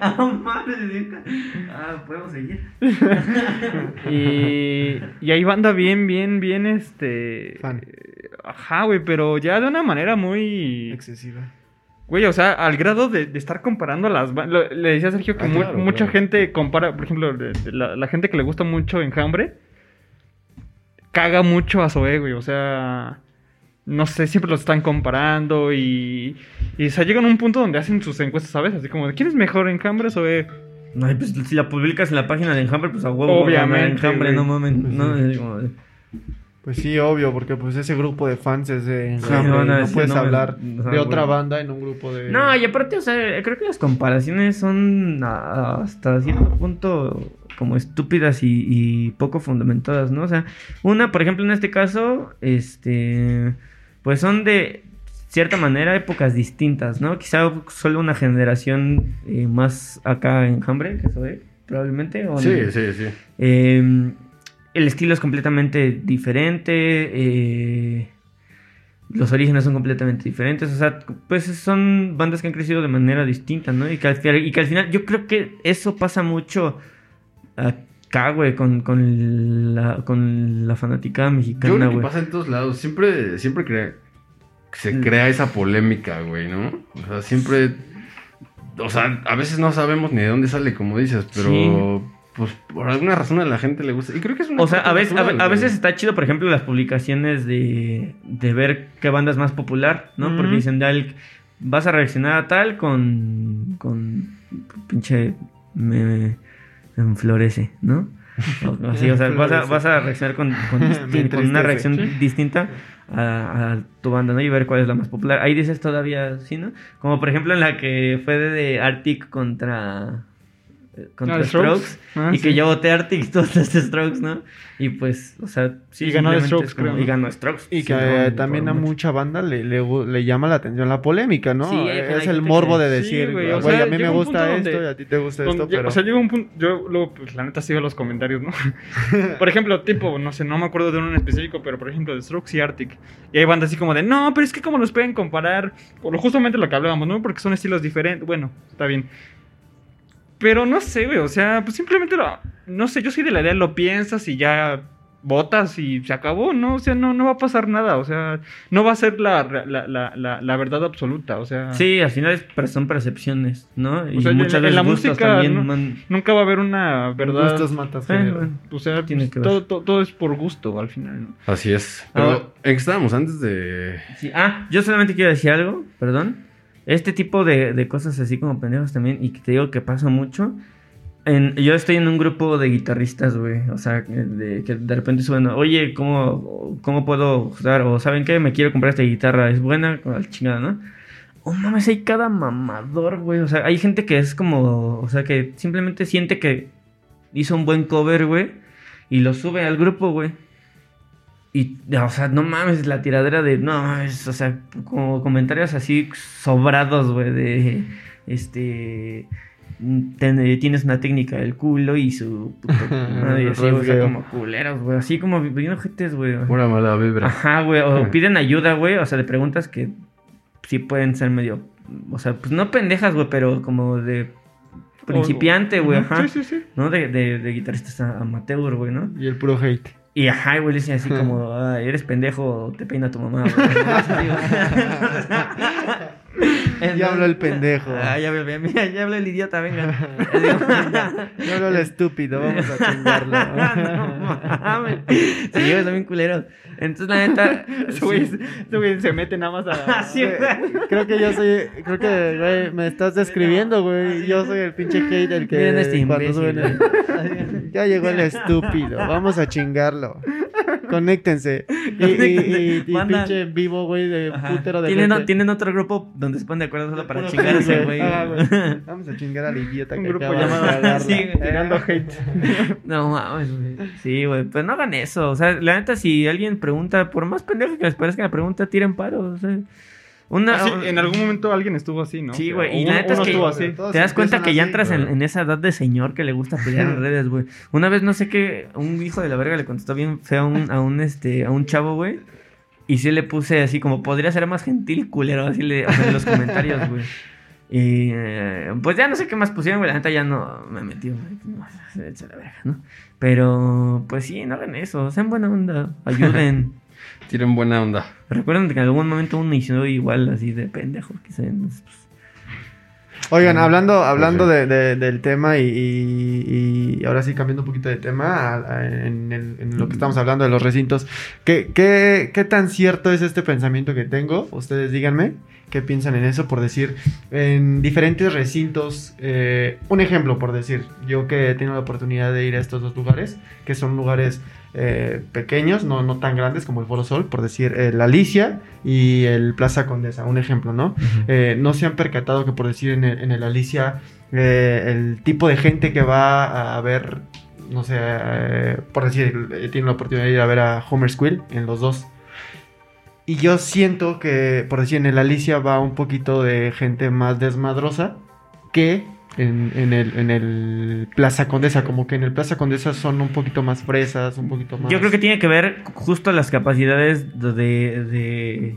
B: Ah, madre de un ca- Ah, podemos seguir.
C: Y, y hay banda bien, bien, bien, este...
D: Fan.
C: Ajá, güey, pero ya de una manera muy...
D: Excesiva.
C: Güey, o sea, al grado de, de estar comparando las bandas... Le decía a Sergio que
A: Ah,
C: mu-
A: claro,
C: mucha
A: claro.
C: gente compara, por ejemplo, de- de la, la gente que le gusta mucho Enjambre, caga mucho a Zoé, güey, o sea... No sé, siempre los están comparando y... Y o sea, llegan a un punto donde hacen sus encuestas, ¿sabes? Así como, de, ¿quién es mejor, Enjambre o Zoé?
B: Ay, pues si la publicas en la página de Enjambre, pues a huevo.
C: Obviamente,
B: Enjambre, no mames.
D: Pues
B: no, como de-
D: Pues sí, obvio, porque pues ese grupo de fans es de
B: Sí,
D: Enjambre,
B: no, no,
D: no, puedes
B: no,
D: hablar
B: o sea,
D: de otra banda en un grupo de...
B: No, y aparte, o sea, creo que las comparaciones son hasta cierto punto como estúpidas y, y poco fundamentadas, ¿no? O sea, una, por ejemplo, en este caso, este, pues son de cierta manera épocas distintas, ¿no? Quizá solo una generación eh, más acá en Hambre, que soy, probablemente. o
A: Sí,
B: no.
A: sí, sí.
B: Eh, el estilo es completamente diferente. eh, los orígenes son completamente diferentes. O sea, pues son bandas que han crecido de manera distinta, ¿no? Y que al, y que al final, yo creo que eso pasa mucho acá, güey, con, con, la, con la fanaticada
A: Yo
B: mexicana,
A: creo que
B: güey.
A: pasa en todos lados. Siempre, siempre crea- se crea esa polémica, güey, ¿no? O sea, siempre. O sea, a veces no sabemos ni de dónde sale, como dices, pero. Pues por alguna razón a la gente le gusta. Y creo que es una.
B: O sea, a veces, a,
A: natural,
B: veces está chido, por ejemplo, las publicaciones de, de ver qué banda es más popular, ¿no? Porque dicen, "Dal, vas a reaccionar a tal con, con pinche me enflorece, ¿no? O- Así, o sea, vas a, vas a reaccionar con, con,
D: Me
B: distin- con una reacción
C: Sí.
B: distinta a, a tu banda, ¿no? Y ver cuál es la más popular. Ahí dices todavía, ¿sí, no? Como por ejemplo en la que fue de, de Arctic contra, contra
C: Ah,
B: Strokes.
C: Strokes. Ah,
B: y que
C: sí.
B: yo voté Arctic votaste Strokes, ¿no? Y pues, o sea, sí.
C: Y ganó Strokes,
B: es como-
C: creo.
B: Y ganó Strokes.
D: Y
B: sí,
D: que
B: no,
D: eh, también a
B: mucho.
D: mucha banda le, le, le llama la atención la polémica, ¿no?
B: Sí,
D: Eh, es el morbo
B: que-
D: de decir,
C: güey, o sea,
D: a mí me gusta esto
C: donde-
D: y a ti te gusta
C: Donde-
D: esto, pero...
C: O sea, llega un punto, yo luego, pues la neta sigo los comentarios, ¿no? por ejemplo, tipo, no sé, no me acuerdo de uno en específico, pero por ejemplo de Strokes y Arctic. Y hay bandas así como de, no, pero es que como los pueden comparar, lo- justamente lo que hablábamos, ¿no? Porque son estilos diferentes, bueno, está bien. Pero no sé, güey, o sea, pues simplemente lo, no sé, yo soy de la idea, lo piensas y ya votas y se acabó, ¿no? O sea, no, no va a pasar nada, o sea, no va a ser la, la, la, la, la verdad absoluta, o sea...
B: Sí, al final son percepciones, ¿no? Y
C: sea, en-
B: muchas
C: en
B: veces
C: la música,
B: también
C: ¿no?
B: man-
C: Nunca va a haber una verdad.
D: Gustos matas
B: Eh, bueno.
C: O sea,
B: Tiene
C: pues,
B: que ver.
C: todo, todo, todo es por gusto al final, ¿no?
A: Así es. Pero, ¿en qué estábamos antes de.?
B: Sí, Ah, yo solamente quiero decir algo, perdón. Este tipo de, de cosas así como pendejos también, y que te digo que pasa mucho. En, yo estoy en un grupo de guitarristas, güey. O sea, de, que de repente suben, oye, ¿cómo, ¿cómo puedo usar? O ¿saben qué? Me quiero comprar esta guitarra, es buena, con la chingada, ¿no? Oh, mames, hay cada mamador, güey. O sea, hay gente que es como, o sea, que simplemente siente que hizo un buen cover, güey, y lo sube al grupo, güey. Y, o sea, no mames, la tiradera de, no mames, o sea, como comentarios así sobrados, güey, de, este, ten- tienes una técnica del culo y su puta madre, y así, o sea, como culeros, güey, así como bien ojetes, güey.
A: Pura mala vibra.
B: Ajá, güey, o piden ayuda, güey, o sea, de preguntas que sí pueden ser medio, o sea, pues no pendejas, güey, pero como de principiante, güey, ajá.
C: Sí, sí, sí.
B: ¿No? De, de, de guitarristas amateur, güey, ¿no?
D: Y el puro hate.
B: Y ajá, güey, le dicen así como, "Ay, eres pendejo, te peina tu mamá, güey.
D: Ya habló el pendejo.
B: Ah, ya, mira, ya habla el idiota, venga.
D: Ya habló el estúpido, vamos a chingarlo.
B: no mames. Sí, güey, son bien culeros. Entonces, la neta. Sí.
C: se mete nada más a.
B: Güey.
D: Creo que yo soy, creo que, güey, me estás describiendo, güey. Yo soy el pinche hate el que
B: Miren este
D: cuando
B: imbécil,
D: Ya llegó el estúpido, vamos a chingarlo. Conéctense. Y, y, y, y
B: Manda-
D: pinche vivo, güey, de
B: Ajá.
D: putero de
B: ¿Tienen,
D: gente.
B: tienen otro grupo donde se ponen de acuerdo solo para
D: Puro
B: chingarse,
D: hate,
B: güey.
D: Vamos a chingar al idiota
C: Un
D: que
C: grupo
D: acaba de
C: llamado.
B: Sí, güey.
C: Tirando hate.
B: No mames, güey. Sí, güey. Pues no hagan eso. O sea, la neta, si alguien pregunta, por más pendejo que les parezca la pregunta, tiren paro. O sea, una.
C: Ah, sí, en algún momento alguien estuvo así, ¿no?
B: Sí, güey, y la neta es que-
C: estuvo así.
B: Te das cuenta que ya entras en, en esa edad de señor que le gusta pelear en redes, güey. Una vez no sé qué, un hijo de la verga le contestó bien feo a un, a un, este, a un chavo, güey. Y sí le puse así como, podría ser más gentil, culero, así le, o sea, en los comentarios, güey. Y eh, pues ya no sé qué más pusieron, güey. La neta ya no me metí, güey. No, echa la verga, ¿no? Pero, pues sí, no hagan eso. Sean buena onda. Ayuden.
A: Tienen buena onda.
B: Recuerden que en algún momento uno hizo igual, así de pendejo. quizá, entonces, pues,
D: Oigan, hablando, hablando de, de- del tema y, y- y ahora sí cambiando un poquito de tema a- a- en, el- en lo que estamos hablando de los recintos, ¿qué, qué, qué tan cierto es este pensamiento que tengo? Ustedes díganme qué piensan en eso, por decir, en diferentes recintos, eh, un ejemplo por decir, yo que he tenido la oportunidad de ir a estos dos lugares, que son lugares eh, pequeños, no, no tan grandes como el Foro Sol, por decir, eh, la Alicia y el Plaza Condesa, un ejemplo, ¿no? Eh, no se han percatado que por decir en el, en el Alicia eh, el tipo de gente que va a ver, no sé, por decir, tiene la oportunidad de ir a ver a Homer Squill en los dos. Y yo siento que, por decir, en el Alicia va un poquito de gente más desmadrosa que en, en el, en el Plaza Condesa? Como que en el Plaza Condesa son un poquito más fresas, un poquito más...
B: Yo creo que tiene que ver justo las capacidades de. de.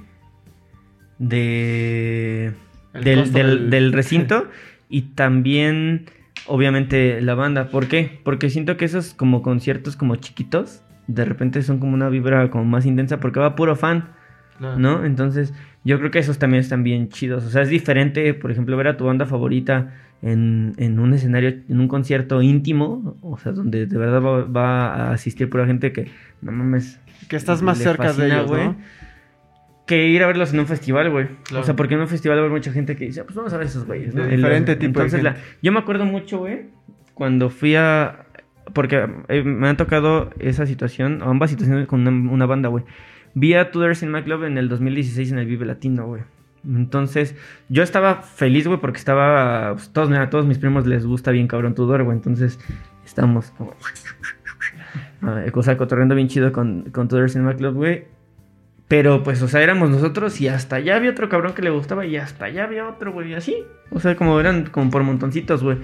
B: de-
D: El
B: del, del-
D: del-
B: del recinto y también, obviamente, la banda. ¿Por qué? Porque siento que esos como conciertos como chiquitos, de repente son como una vibra como más intensa porque va puro fan.
D: Claro.
B: ¿no? Entonces, yo creo que esos también están bien chidos. O sea, es diferente, por ejemplo, ver a tu banda favorita en, en un escenario, en un concierto íntimo, o sea, donde de verdad va, va a asistir pura gente que, no mames.
D: Que estás más cerca de ellos,
B: güey,
D: ¿no?
B: Que ir a verlos en un festival, güey.
D: Claro.
B: O sea, porque en un festival va a haber mucha gente que dice, "Ah, pues vamos a ver esos güeyes, ¿no?
D: De diferente
B: El-
D: tipo de
B: la-
D: gente.
B: yo me acuerdo mucho, güey, cuando fui a... Porque eh, me han tocado esa situación, ambas situaciones con una, una banda, güey. Vi a Tudors in My Club en el 2016 en el Vive Latino, güey. Entonces, yo estaba feliz, güey, porque estaba... pues, todos, a todos mis primos les gusta bien cabrón Tudor, güey. Entonces, estamos como... Ah, O sea, cotorreando bien chido con, con Tudors in My Club, güey. Pero, pues, o sea, éramos nosotros y hasta allá había otro cabrón que le gustaba y hasta allá había otro, güey, y así. O sea, como eran como por montoncitos, güey.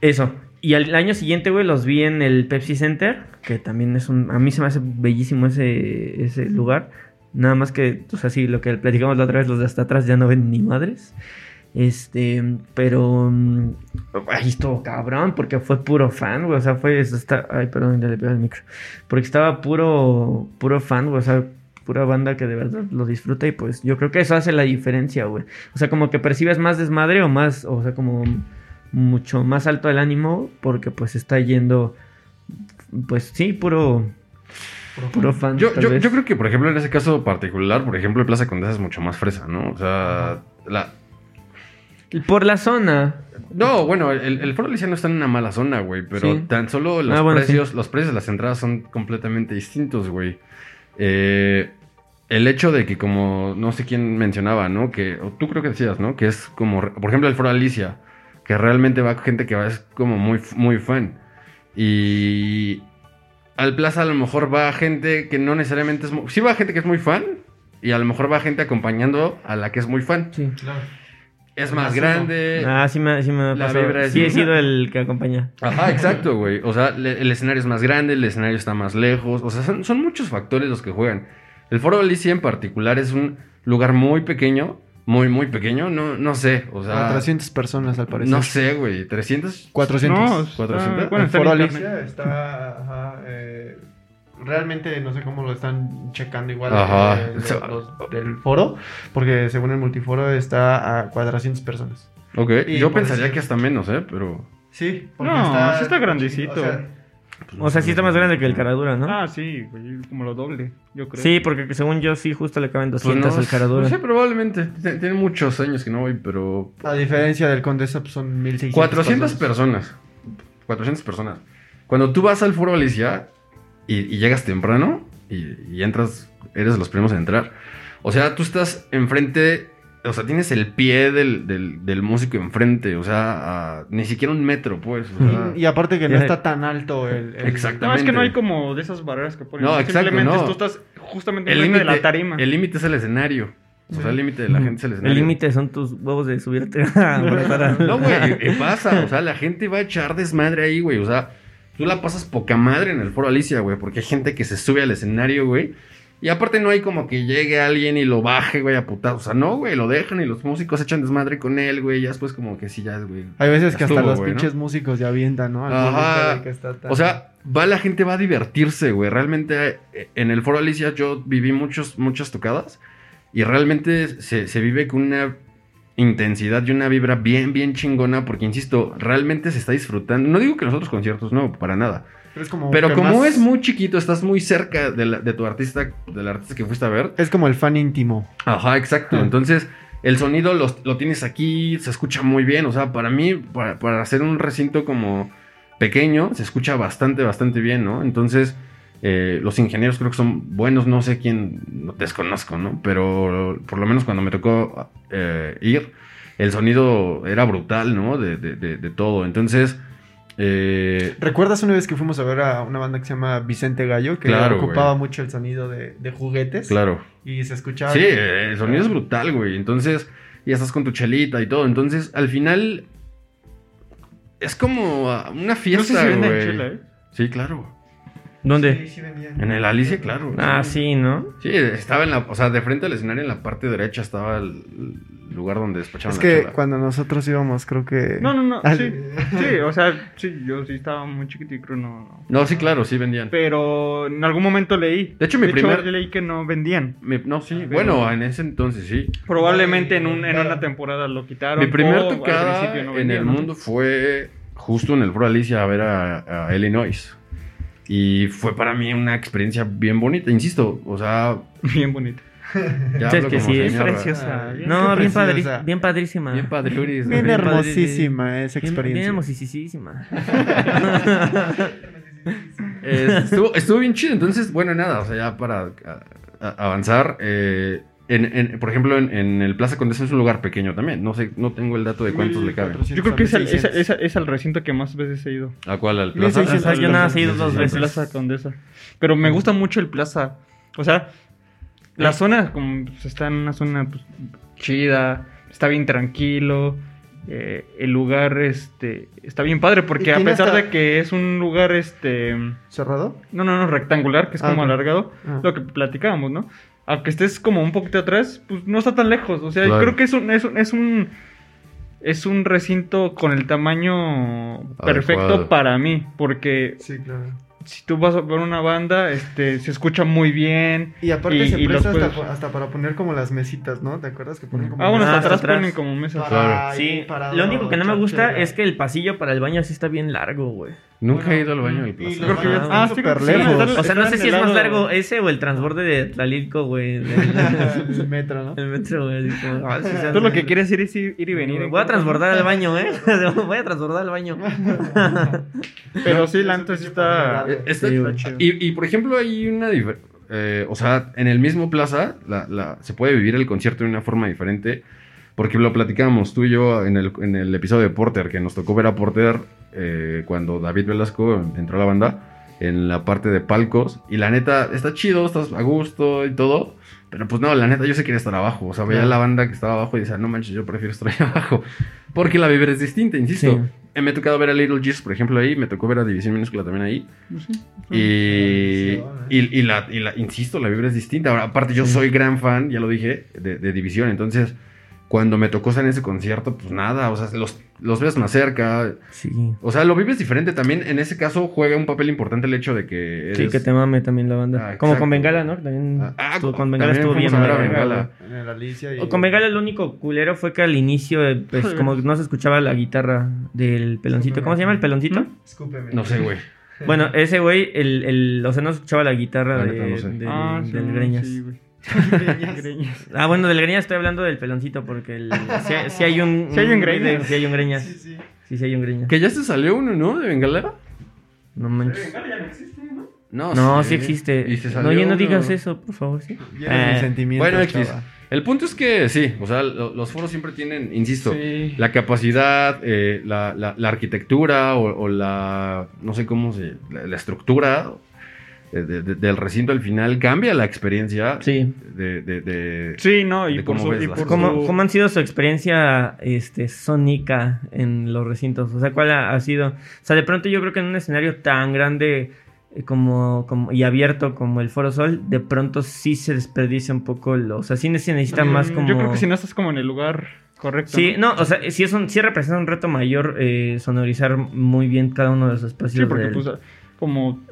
B: Eso. Y al año siguiente, güey, los vi en el Pepsi Center, que también es un... A mí se me hace bellísimo ese, ese lugar. Nada más que, o sea, sí, lo que platicamos la otra vez, los de hasta atrás ya no ven ni madres. Este, pero... mm, Ahí estuvo cabrón, porque fue puro fan, güey. O sea, fue... está- ay, perdón, ya le pego el micro. Porque estaba puro... Puro fan, güey. O sea, pura banda que de verdad lo disfruta y pues yo creo que eso hace la diferencia, güey. O sea, como que percibes más desmadre o más... O sea, como mucho más alto el ánimo porque pues está yendo... Pues sí, puro... Puro fan.
A: Yo,
B: tal
A: yo,
B: vez.
A: yo creo que, por ejemplo, en ese caso particular, por ejemplo, el Plaza Condesa es mucho más fresa, ¿no? O sea, la...
B: Por la zona.
A: No, bueno, el, el Foro Alicia no está en una mala zona, güey, pero
B: Sí.
A: tan solo los
B: Ah, bueno,
A: precios, los precios de las entradas son completamente distintos, güey. Eh, el hecho de que como, no sé quién mencionaba, ¿no? Que, o tú creo que decías, ¿no? Que es como, por ejemplo, el Foro Alicia, que realmente va gente que va, es como muy, muy fan. Y al Plaza a lo mejor va gente que no necesariamente es... Sí va gente que es muy fan, y a lo mejor va gente acompañando a la que es muy fan.
B: Sí.
A: Es
D: Más
A: grande.
B: Ah, sí me, sí me ha
A: la
B: pasado.
A: vibra es
B: Sí he sido el que acompaña.
A: Ajá, exacto, güey. O sea, le- el escenario es más grande, el escenario está más lejos. O sea, son, son muchos factores los que juegan. El Foro Alicia en particular es un lugar muy pequeño. Muy, muy pequeño. No, no sé. O sea,
D: 400 personas al parecer.
A: no sé, güey. ¿300?
D: 400.
C: No, está-
A: 400.
C: bueno,
D: el
C: está
D: foro. Alicia está. ajá, eh, realmente no sé cómo lo están checando igual
A: Ajá.
D: eh, los- los del foro, porque según el multiforo está a 400 personas.
A: Ok,
D: Y
A: yo pensaría
D: decir-
A: que hasta menos, ¿eh? Pero...
D: Sí,
C: No, sí está grandecito.
B: O sea, sí está más grande que el Caradura, ¿no?
C: Ah, sí, güey, como lo doble, yo creo.
B: Sí, porque según yo sí justo le caben
A: Pues
B: 200
A: no,
B: al Caradura.
A: No sé, probablemente. T- Tiene muchos años que no voy, pero...
D: a diferencia del Condesa, pues son 1600
A: 400 personas. 400 personas. Cuando tú vas al Foro Alicia y, y llegas temprano y, y entras, eres de los primeros en entrar. O sea, tú estás enfrente, o sea, tienes el pie del, del- del músico enfrente, o sea, a- ni siquiera un metro, pues. o sea.
D: Y, y aparte que no está tan alto el... el-
A: Exacto.
C: No, es que no
A: Exactamente.
C: hay como de esas barreras que ponen.
A: No, exacto,
C: Simplemente
A: no.
C: tú estás justamente
A: el
C: en de
A: límite
C: la tarima.
A: el límite es el escenario. O sea, el límite de la gente es el
B: El
A: escenario.
B: límite son tus huevos de subirte a
A: No, güey, pasa. O sea, la gente va a echar desmadre ahí, güey. O sea, tú la pasas poca madre en el foro Alicia, güey. Porque hay gente que se sube al escenario, güey. Y aparte no hay como que llegue alguien y lo baje, güey, a putazo. O sea, no, güey, lo dejan y los músicos echan desmadre con él, güey. Ya después como que sí, ya es, güey.
D: Hay veces que hasta
A: Estuvo,
D: los
A: güey, ¿no?
D: pinches músicos ya avientan, ¿no? Al
A: Ajá.
D: músico que está tan-
A: O sea, va la gente va a divertirse, güey. Realmente eh, en el foro Alicia yo viví muchos, muchas tocadas. Y realmente se, se vive con una intensidad y una vibra bien, bien chingona. Porque, insisto, realmente se está disfrutando. No digo que los otros conciertos, no, para nada.
D: Pero, es como
A: Pero
D: que
A: como
D: más-
A: es muy chiquito, estás muy cerca de, la- de tu artista, del artista que fuiste a ver.
D: Es como el fan íntimo.
A: Ajá, exacto.
D: Ajá.
A: Entonces, el sonido lo, lo tienes aquí, se escucha muy bien. O sea, para mí, para, para hacer un recinto como pequeño, se escucha bastante, bastante bien, ¿no? Entonces, eh, los ingenieros creo que son buenos, no sé quién, no desconozco, ¿no? Pero por lo menos cuando me tocó eh, ir, el sonido era brutal, ¿no? De, de- de- de todo. Entonces, eh,
D: ¿Recuerdas una vez que fuimos a ver a una banda que se llama Vicente Gallo? Que
A: Claro,
D: ocupaba mucho el sonido de, de juguetes.
A: claro.
D: Y se escuchaba.
A: Sí, eh, el sonido es brutal, güey. Entonces, ya estás con tu chelita y todo. Entonces, al final, Es como ah, una
C: No sé
A: fiesta,
C: si venden
A: güey.
C: chela, ¿eh?
A: Sí, claro.
B: ¿Dónde?
D: Sí, sí vendían.
A: En el Alicia, claro.
B: Ah, sí, ¿no?
A: Sí, estaba en la, o sea, de frente al escenario en la parte derecha estaba el lugar donde despachaban
D: Es
A: la
D: que
A: chela.
D: cuando nosotros íbamos, creo que.
C: No, no, no.
D: Al-
C: Sí, sí, o sea, sí, yo sí estaba muy chiquito y creo no, no.
A: No, sí, claro, sí vendían.
C: Pero en algún momento leí.
A: De hecho, mi primer-
C: leí que no vendían.
A: Mi- no, sí,
C: Pero-
A: bueno, en ese entonces sí.
C: Probablemente en, un, en una temporada lo quitaron.
A: Mi primer tocada
C: principio no
A: en el mundo fue justo en el Foro Alicia a ver a, a Illinois. Y fue para mí una experiencia bien bonita, insisto. O sea,
C: Bien bonito.
A: ya
B: es que sí, es
C: preciosa. Bien
B: No, bien, padri bien padrísima.
A: Bien padriuris,
D: Bien hermosísima esa experiencia.
B: Bien hermosísima.
A: Eh, estuvo, estuvo bien chido. Entonces, bueno, nada, o sea, ya para a- a- avanzar. eh, en, en- por ejemplo, en, en el Plaza Condesa es un lugar pequeño también. No sé, no tengo el dato de cuántos le caben.
C: Yo creo que es, al- es,
D: 1600.
C: es- es al recinto que más veces he ido.
A: ¿A cuál? ¿Al Plaza?
D: 1600.
B: O sea, yo nada he ido dos veces.
C: Plaza Condesa. Pero me gusta mucho el Plaza. O sea, la
B: Eh.
C: zona como pues, está en una zona pues, chida, está bien tranquilo. eh, el lugar este está bien padre
D: ¿Y
C: porque a pesar
D: hasta-
C: de que es un lugar este
D: ¿Cerrado?
C: no no no rectangular que es
D: Ah,
C: como alargado
D: Ah.
C: lo que platicábamos no aunque estés como un poquito atrás pues no está tan lejos o sea
A: Claro.
C: creo que es un, es un es un es un recinto con el tamaño perfecto
A: Adecuado.
C: para mí porque
D: Sí, claro.
C: si tú vas a ver una banda, este, se escucha muy bien.
D: Y aparte
C: Y-
D: se
C: y
D: presta hasta,
C: puedes-
D: hasta para poner como las mesitas, ¿no? ¿Te acuerdas que ponen como
C: Ah, bueno, hasta atrás
B: atrás.
C: ponen como mesas.
D: Para
B: Sí,
D: parado,
B: lo único que no me gusta es que el pasillo para el baño sí está bien largo, güey.
A: Nunca he ido al baño del
D: y
A: Plaza.
D: los
C: Creo que ya-
D: baños
C: ah,
D: súper
C: sí,
D: lejos.
B: O sea, no sé si es
C: del
B: más largo ese o el transborde de Tlalilco, güey. del-
D: el metro, ¿no?
B: El metro, güey. como, ah, sí,
C: Tú lo que quieres ir es ir, ir y venir. en
B: Voy a transbordar al baño, ¿eh? Voy a transbordar al baño.
C: Pero sí, la neta sí está.
A: Eh, está- y, y, por ejemplo, hay una eh, o sea, en el mismo plaza la- la- se puede vivir el concierto de una forma diferente. Porque lo platicamos tú y yo en el, en el episodio de Porter, que nos tocó ver a Porter eh, cuando David Velasco entró a la banda en la parte de palcos. Y la neta, está chido, estás a gusto y todo. Pero pues no, la neta, yo sé quería estar abajo. O sea, veía
D: Claro.
A: la banda que estaba abajo y decía, no manches, yo prefiero estar ahí abajo. Porque la vibra es distinta, insisto.
B: Sí.
A: Eh, Me ha tocado ver a Little Jesus, por ejemplo, ahí. Me tocó ver a División Minúscula también ahí. Y, y, y la, y la- insisto, la vibra es distinta. Ahora, aparte, yo soy gran fan, ya lo dije, de, de División. Entonces, cuando me tocó estar en ese concierto, pues nada, o sea, los, los ves más cerca.
B: Sí.
A: O sea, lo vives diferente. También en ese caso juega un papel importante el hecho de que eres...
B: Sí, que te mame también la banda.
A: Ah,
B: Como con Bengala, ¿no? También
A: Ah, ah,
B: estuvo- con Bengala
A: también
B: estuvo bien.
A: a ver a
B: verga,
A: Bengala.
D: y...
B: O Con Bengala el único culero fue que al inicio, eh, pues como no se escuchaba la guitarra del peloncito. ¿Cómo se llama el peloncito?
D: Escúpeme.
A: No sé, güey.
B: Bueno, ese güey, el, el, o sea, no se escuchaba la guitarra
A: La
B: de,
A: no sé.
B: del-
C: Ah, sí,
B: del Greñas.
C: sí, Greñas.
B: Ah, bueno, del Greñas estoy hablando del peloncito porque el, si, hay- si hay un...
C: Sí hay un Greñas.
B: Sí hay un Greñas.
D: Sí, sí.
B: Sí, sí hay un Greñas.
A: Que ya se salió uno, ¿no? De Bengala.
B: No manches.
A: No,
B: No, sí existe.
A: Y se
B: No, oye, no
A: uno.
B: digas eso, por favor, sí. Eh,
D: mis sentimientos,
A: Bueno, X. El punto es que sí, o sea, lo- los foros siempre tienen, insisto,
C: Sí.
A: la capacidad, eh, la, la- la arquitectura o, o la, no sé cómo se, la, la estructura de- de- de- del recinto al final cambia la experiencia
B: Sí.
A: de, de- de-
C: Sí, no, y
A: de
C: por
A: cómo
C: su. y por.
B: ¿Cómo, cómo han sido su experiencia este, sónica en los recintos? O sea, ¿cuál ha, ha sido? O sea, de pronto yo creo que en un escenario tan grande eh, como, como y abierto como el Foro Sol, de pronto sí se desperdicia un poco, lo, o sea, sí se necesita más como...
C: Yo creo que si no estás como en el lugar correcto.
B: Sí, no, o sea, sí, es un, sí representa un reto mayor eh, sonorizar muy bien cada uno de los espacios.
C: Sí, porque
B: del-
C: pues como.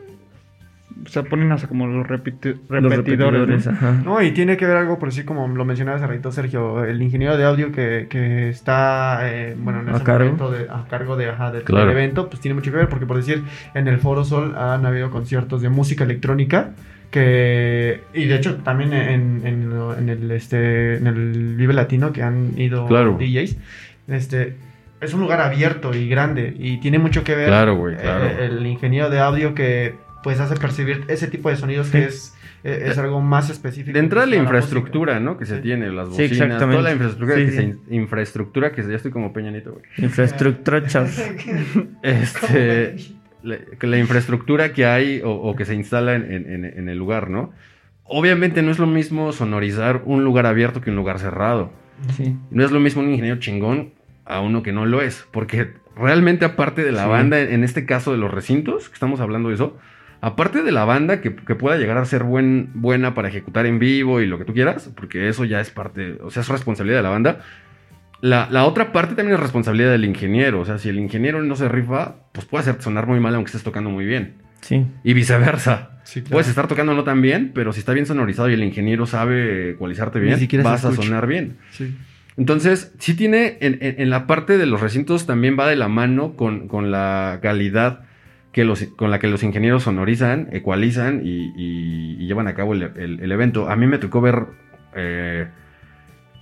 C: O sea, ponen hasta como los, repetidores. ¿no?
B: ajá.
D: No, y tiene que ver algo por así como lo mencionaba hace ratito Sergio, el ingeniero de audio que, que está eh, bueno, en
B: A
D: ese
B: cargo.
D: momento de- a cargo de, ajá, del-
A: Claro.
D: evento, pues tiene mucho que ver porque por decir, en el Foro Sol han habido conciertos de música electrónica que y de hecho también en, en, el este en el Vive Latino que han ido
A: Claro.
D: DJs, este es un lugar abierto y grande y tiene mucho que ver
A: Claro, güey, claro.
D: eh, el ingeniero de audio que pues hace percibir ese tipo de sonidos que
B: Sí.
D: es eh, es algo más específico.
A: De entrada la
D: que la
A: infraestructura,
D: música.
A: ¿no? Que se
D: Sí.
A: tiene, las
B: Sí,
A: bocinas,
B: exactamente.
A: toda la infraestructura
B: Sí,
A: que
B: sí.
A: se infraestructura que se, ya estoy como peñanito, güey.
B: Infraestructura, chavos.
A: Este, la, que la infraestructura que hay o, o que se instala en, en- en- el lugar, ¿no? Obviamente no es lo mismo sonorizar un lugar abierto que un lugar cerrado.
B: Sí.
A: No es lo mismo un ingeniero chingón a uno que no lo es. Porque, realmente aparte de la
B: Sí.
A: banda, en este caso de los recintos, que estamos hablando de eso, aparte de la banda que, que pueda llegar a ser buen, buena para ejecutar en vivo y lo que tú quieras, porque eso ya es parte, o sea, es responsabilidad de la banda. La, la otra parte también es responsabilidad del ingeniero. O sea, si el ingeniero no se rifa, pues puede hacer sonar muy mal aunque estés tocando muy bien.
B: Sí.
A: Y viceversa.
D: Sí, claro.
A: Puedes estar tocando no tan bien, pero si está bien sonorizado y el ingeniero sabe ecualizarte bien, vas a sonar bien.
D: Sí.
A: Entonces, sí tiene, en, en- en la parte de los recintos también va de la mano con, con la calidad que los, con la que los ingenieros sonorizan, ecualizan y, y- y llevan a cabo el, el- el evento. A mí me tocó ver eh,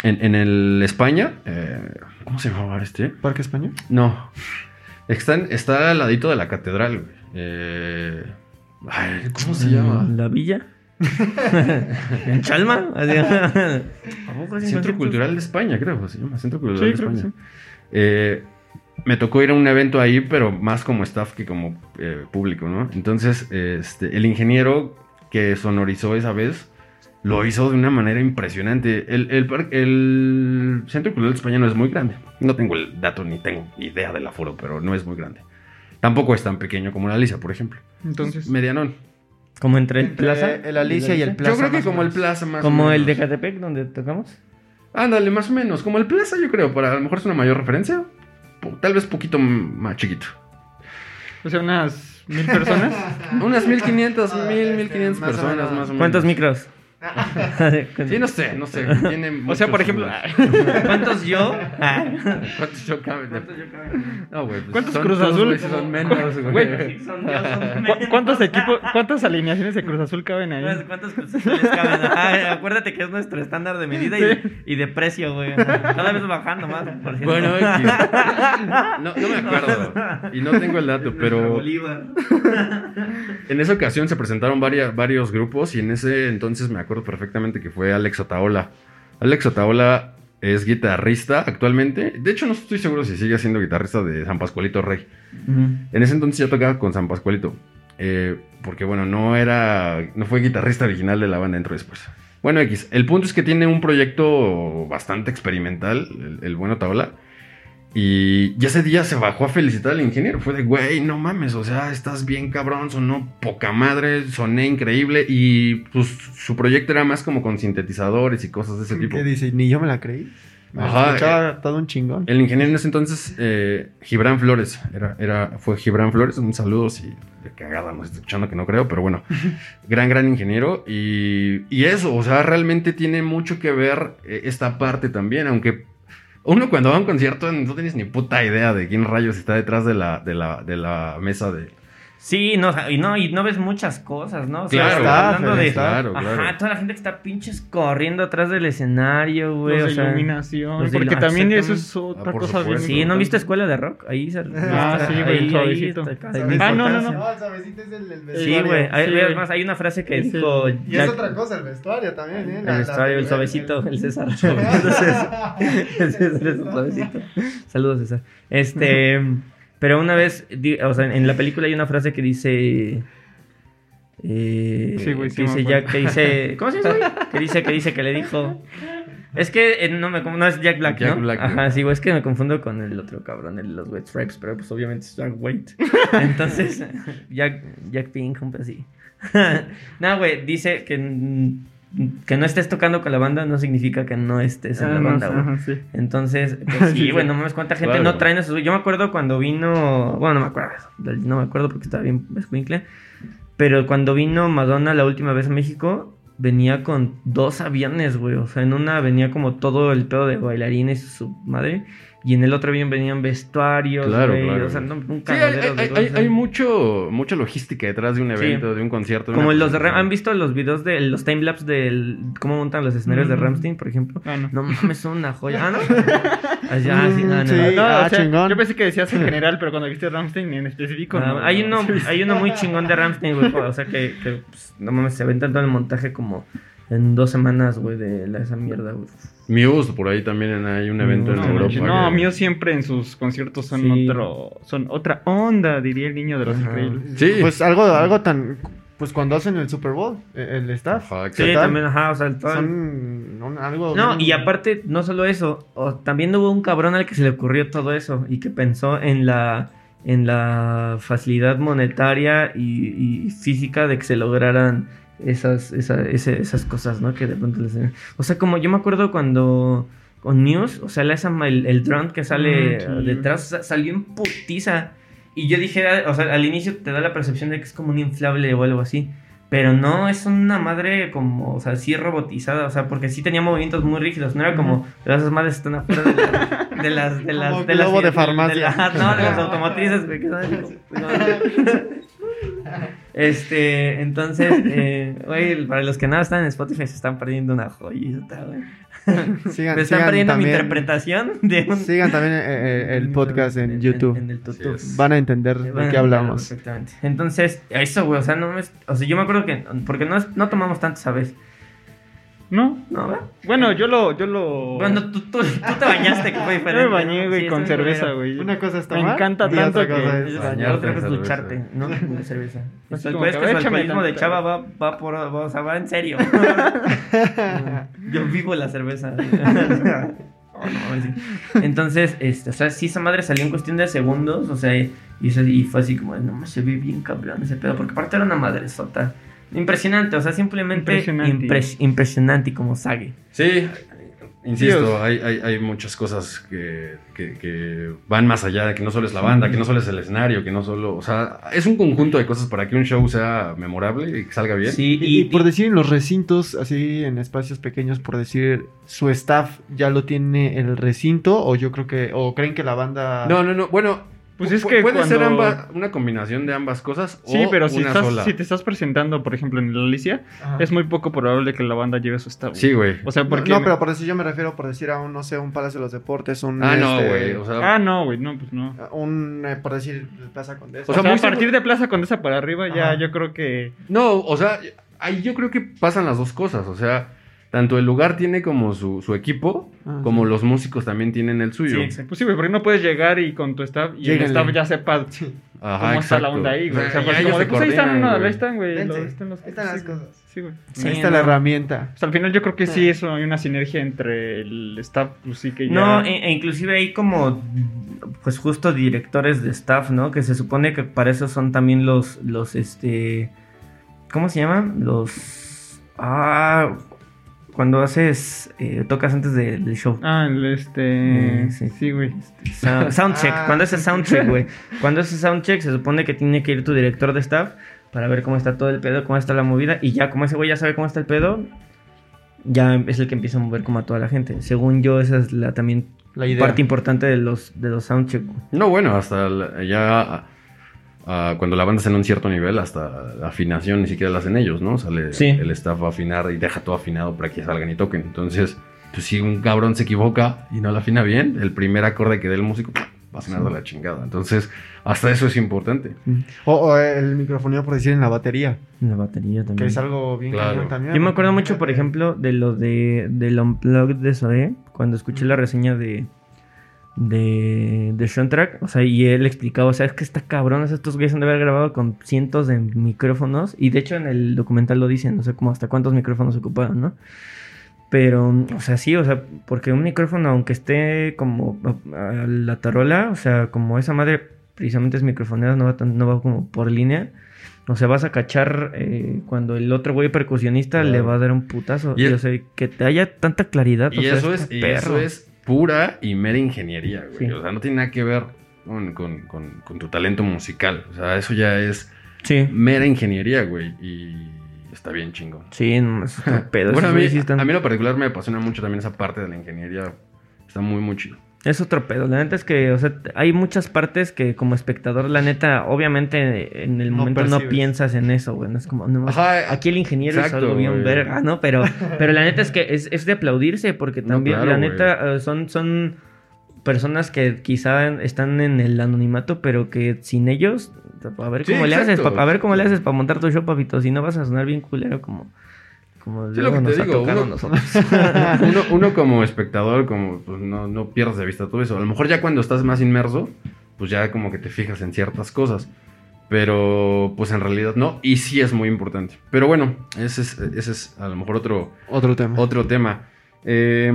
A: en, en el España, eh, ¿cómo se llamaba este?
D: ¿Parque España?
A: No, Están, está al ladito de la catedral, güey. Eh, ay, ¿Cómo se llama?
B: ¿La villa? ¿En Chalma? Así- ¿A poco así
A: Centro
B: en
A: Cultural de España, creo, se llama Centro Cultural
C: Sí,
A: de España. Eh, me tocó ir a un evento ahí, pero más como staff que como eh, público, ¿no? Entonces, este, el ingeniero que sonorizó esa vez lo hizo de una manera impresionante. El, el, par- el Centro Cultural de España no es muy grande. No tengo el dato ni tengo idea del aforo, pero no es muy grande. Tampoco es tan pequeño como la Alicia, por ejemplo.
C: Entonces,
A: Medianón.
B: ¿Como entre el
D: Entre
B: Plaza?
D: el Alicia y el Plaza.
A: Yo creo que como el. Plaza más o
B: ¿Como el de. Catepec donde tocamos?
A: Ándale, más o menos. Como el Plaza, yo creo. Para a lo mejor es una mayor referencia. Tal vez poquito más chiquito.
C: o sea, unas mil personas.
A: Unas 1500, 1000,
D: este,
A: 1500
D: más o
A: personas más o menos.
B: ¿Cuántos micros?
A: Sí, no sé, no sé. Tiene
C: o sea, por ejemplo.
B: ¿Cuántos yo? Ah.
A: ¿Cuántos yo caben? No, güey. pues
C: ¿Cuántos
A: son
C: Cruz Azul?
A: sí son menos, güey.
B: Son son
C: ¿cu-
B: menos.
C: ¿cuántos equipos, cuántas alineaciones de Cruz Azul caben ahí?
B: ¿Cuántos les caben? Ah, acuérdate que es nuestro estándar de medida y, y de precio, güey. Cada vez bajando más. por cierto.
A: Bueno. No, no me acuerdo. Y no tengo el dato, pero en esa ocasión se presentaron varias, varios grupos y en ese entonces me acuerdo perfectamente que fue Alex Otaola. Alex Otaola es guitarrista actualmente. De hecho, no estoy seguro si sigue siendo guitarrista de San Pascualito Rey. En ese entonces ya tocaba con San Pascualito. eh, porque bueno, no era. No fue guitarrista original de la banda, entró después. Bueno, X. El punto es que tiene un proyecto bastante experimental, el, el bueno Taola. Y, y ese día se bajó a felicitar al ingeniero. Fue de, güey, no mames, o sea, estás bien cabrón, sonó poca madre, soné increíble. Y pues su proyecto era más como con sintetizadores y cosas de ese tipo.
D: ¿Qué dice? Ni yo me la creí. Me
A: Ajá,
D: escuchaba todo un chingón.
A: El ingeniero en ese entonces, eh, Gibran Flores, era, era, fue Gibran Flores, un saludo si de cagada nos está escuchando que no creo, pero bueno, gran, gran ingeniero y, y eso, o sea, realmente tiene mucho que ver eh, esta parte también, aunque uno cuando va a un concierto no tienes ni puta idea de quién rayos está detrás de la, de la, de la mesa de...
B: Sí, no, y no, y no ves muchas cosas, ¿no? O sea,
A: Claro,
B: está hablando de.
A: claro,
B: Ajá, toda la gente que está pinches corriendo atrás del escenario, güey.
C: Los
B: O
C: de
B: sea,
C: iluminación.
B: los
C: porque
B: ilu-
C: también eso es otra
A: Ah,
C: cosa bien.
A: supuesto.
B: Sí, ¿no viste escuela de rock? Ahí se.
C: Ah, sí, güey, el suavecito. Ah, no, no, no.
D: el suavecito es el, el
B: Sí,
D: vestuario.
C: Sí, güey.
B: además, hay una frase que
C: Sí.
B: dijo.
D: Y es otra cosa, el vestuario también, ¿eh?
B: El vestuario, el suavecito, el César. Entonces, el César es un suavecito. Saludos, César. Este, pero una vez, o sea, en la película hay una frase que dice. Eh,
C: Sí, güey, sí
B: que dice. Jack, que dice. ¿Cómo se llama? Que dice, que dice, que le dijo. Es que eh, no me no es Jack Black,
A: Jack
B: ¿no?
A: Black,
B: Ajá,
A: güey.
B: sí, güey, es que me confundo con el otro cabrón, el de los White Stripes, pero pues obviamente es Jack White. Entonces, Jack, Jack Pink, un así. no, güey, dice que, que no estés tocando con la banda no significa que no estés en
C: Ah,
B: la
C: no,
B: banda, güey.
C: ajá, sí.
B: Entonces, pues
C: Sí,
B: güey,
C: sí.
B: no mames, cuánta gente
A: Claro.
B: no traen esos. Yo me acuerdo cuando vino. Bueno, no me acuerdo. No me acuerdo porque estaba bien escuincle. Pero cuando vino Madonna la última vez a México, venía con dos aviones, güey. O sea, en una venía como todo el pedo de bailarines y su madre. Y en el otro avión venían vestuarios,
A: Claro,
B: güey.
A: claro.
B: O sea, no, un
A: Sí, hay, hay- hay- hay mucho, mucha logística detrás de un
B: Sí.
A: evento, de un concierto. de
B: Como los de Ram-. ¿Han visto los videos de los timelapse de cómo montan los escenarios de
C: Mm.
B: Ramstein, por ejemplo?
C: Ah, no.
B: No mames, son una joya. Ah, ¿no? Ya, sí, ah, no.
D: Sí.
C: No,
D: ah,
C: o sea,
D: chingón.
C: Yo pensé que decías en general, pero cuando viste Ramstein en específico.
B: Ah,
C: no,
B: hay,
C: no.
B: uno, hay uno muy chingón de Ramstein, güey. O sea, que, que pues, no mames, se aventan todo el montaje como en dos semanas, güey, de la, esa mierda, güey.
A: Muse, por ahí también hay un evento
B: No,
A: en Europa.
C: no,
A: que-
C: mío siempre en sus conciertos son
B: Sí.
C: otro, son otra onda, diría el niño de los increíbles.
A: Sí.
D: Pues algo, algo tan pues cuando hacen el Super Bowl, eh, el staff.
A: Ajá,
B: Sí, también, ajá, o sea, el-
D: Son un- algo.
B: No,
D: bien-
B: y aparte, no solo eso, o- también hubo un cabrón al que se le ocurrió todo eso y que pensó en la, en la facilidad monetaria y, y física de que se lograran esas, esa- ese- esas cosas, ¿no? Que de pronto les... O sea, como yo me acuerdo cuando con News, o sea, la- esa, el, el drone que sale
C: sí.
B: detrás sa- salió en putiza. Y yo dije, ah, o sea, al inicio te da la percepción de que es como un inflable o algo así. Pero no, es una madre como, o sea, sí robotizada, o sea, porque sí tenía movimientos muy rígidos, no era como, esas madres están afuera de, la- de las, de las,
D: Como
B: de las,
D: de farmacia.
B: la- no, de las automotrices, güey, que son- no. Este, entonces, eh, güey, para los que nada están en Spotify se están perdiendo una joyita, güey.
D: Sigan,
B: Me están
D: sigan
B: perdiendo mi
D: también-
B: interpretación de un...
D: Sigan también eh, eh, el podcast en YouTube.
B: En, el.
D: Van a entender
B: Van
D: de qué hablamos.
B: Perfectamente. Entonces, eso, güey, o sea, no me... O sea, yo me acuerdo que... Porque no, es- no tomamos tanto, ¿sabes?
C: No.
B: ¿No, ¿verdad?
C: Bueno, yo lo, yo lo.
B: Bueno, tú, tú, tú te bañaste, que fue
C: yo
B: diferente.
C: me bañé, güey,
B: Sí,
C: con cerveza, güey.
D: Una cosa es
C: Me
D: tomar
C: encanta
D: y
C: tanto
D: otra
C: que-
D: cosa
B: Es
A: bañarte
B: bañar, otra cosa es lucharte, ¿no? De cerveza. Pues
C: que,
B: que el
C: échame
B: alcoholismo de. Chava va, va por... va- o sea, va en serio. Yo vivo la cerveza. Oh, no, sí. Entonces, este, o sea, sí, esa madre salió en cuestión de segundos, o sea, y, y fue así como, no, se ve bien cabrón ese pedo, porque aparte era una madre sota. Impresionante, o sea, simplemente
C: Impresionante.
B: impres- impresionante y como sague.
A: Sí, insisto, hay, hay, hay muchas cosas que, que- que van más allá de que no solo es la banda, que no solo es el escenario, que no solo. O sea, es un conjunto de cosas para que un show sea memorable y que salga bien.
B: Sí,
D: Y, y por decir en los recintos, así en espacios pequeños, por decir, su staff ya lo tiene el recinto, o yo creo que, o creen que la banda.
A: No, no, no. Bueno,
C: Pues es que
A: puede ser ambas, una combinación de ambas cosas
C: Sí,
A: o
C: pero si,
A: una
C: estás,
A: sola.
C: si te estás presentando, por ejemplo, en la Alicia,
D: Ajá.
C: es muy poco probable que la banda lleve su güey.
A: Sí, güey.
C: O sea, porque.
D: no, pero por decir yo me refiero, por decir a un, no sé, un Palacio de los Deportes, un.
A: Ah, no,
D: este,
A: güey. O sea,
C: Ah, no, güey, no, pues no.
D: Un, eh, por decir, Plaza Condesa.
C: O sea,
A: muy
C: a partir de Plaza Condesa para arriba, ya
D: Ajá.
C: yo creo que.
A: no, o sea, ahí yo creo que pasan las dos cosas. O sea, tanto el lugar tiene como su, su equipo,
D: Ah,
A: como
D: sí.
A: los músicos también tienen el suyo.
B: Sí, exacto.
C: Pues sí, güey, porque no puedes llegar y con tu staff y
D: Lléguenle.
C: el staff ya sepa
A: Ajá,
C: cómo está la onda ahí, güey. O sea, pues como de, pues ahí están, no,
A: güey.
C: ahí están, güey. Lo- están los-
D: ahí están las cosas.
C: Sí, güey.
B: Sí,
D: Ahí está
B: no.
D: la herramienta.
C: O sea, al final yo creo que sí, eso hay una sinergia entre el staff, pues sí que ya.
B: No, e, e inclusive hay como, pues justo directores de staff, ¿no? Que se supone que para eso son también los, los, este, ¿cómo se llaman? Los, ah, cuando haces, eh, tocas antes de- del show.
C: Ah, el este.
B: Eh, sí.
C: sí. güey.
B: Sound- soundcheck,
D: Ah,
B: cuando haces soundcheck, güey. Cuando haces soundcheck se supone que tiene que ir tu director de staff para ver cómo está todo el pedo, cómo está la movida. Y ya como ese güey ya sabe cómo está el pedo, ya es el que empieza a mover como a toda la gente. Según yo, esa es la también
D: La idea.
B: parte importante de los, de los soundcheck. güey.
A: No, bueno, hasta la- ya cuando la banda está en un cierto nivel, hasta la afinación ni siquiera la hacen ellos, ¿no? Sale
B: Sí.
A: el staff a afinar y deja todo afinado para que salgan y toquen. Entonces, pues si un cabrón se equivoca y no la afina bien, el primer acorde que dé el músico va a sonar de la chingada. Entonces, hasta eso es importante.
D: O, o el microfonía, por decir, en la batería.
B: La batería también.
D: Que es algo bien
A: Claro.
D: también.
B: Yo me acuerdo mucho, por ejemplo, de lo de del Unplugged de Zoé, cuando escuché la reseña de de, de Sean Track, o sea, y él explicaba, o sea, es que está cabrón, o estos güeyes han de haber grabado con cientos de micrófonos, y de hecho en el documental lo dicen, no sé cómo hasta cuántos micrófonos ocuparon, ¿no? Pero, o sea, sí, o sea, porque un micrófono, aunque esté como a, a la tarola, o sea, como esa madre precisamente es microfonera, no va, tan- no va como por línea, o sea, vas a cachar eh, cuando el otro güey percusionista
A: Claro.
B: le va a dar un putazo.
A: Y
B: Y,
A: es-
B: o sea, que te haya tanta claridad. o
A: Y
B: sea,
A: eso es, y eso es pura y mera ingeniería, güey.
B: Sí.
A: O sea, no tiene nada que ver con, con- con- con tu talento musical. O sea, eso ya es
B: Sí,
A: mera ingeniería, güey. Y está bien chingón.
B: sí, no, es pedo.
A: Bueno, a mí, a mí en lo particular me apasiona mucho también esa parte de la ingeniería. Está muy, muy chido.
B: Es otro pedo. La neta es que, o sea, hay muchas partes que como espectador, la neta, obviamente en el momento no, piensas en eso, güey. No es como, no,
A: Ajá,
B: aquí el ingeniero
A: exacto,
B: es algo bien verga, ¿no? Pero, pero la neta es que es, es de aplaudirse porque también,
A: claro,
B: la neta, eh, son, son personas que quizá están en el anonimato, pero que sin ellos, a ver
A: Sí,
B: cómo le haces,
A: exacto.
B: a ver cómo le haces para montar tu show, papito. Si no vas a sonar bien culero como, como
A: Sí, lo que te digo, uno- uno, uno como espectador, como pues, no, no pierdas de vista todo eso. A lo mejor ya cuando estás más inmerso, pues ya como que te fijas en ciertas cosas. Pero pues en realidad no. Y sí es muy importante. Pero bueno, ese es, ese es a lo mejor otro,
D: Otro tema.
A: otro tema. Eh,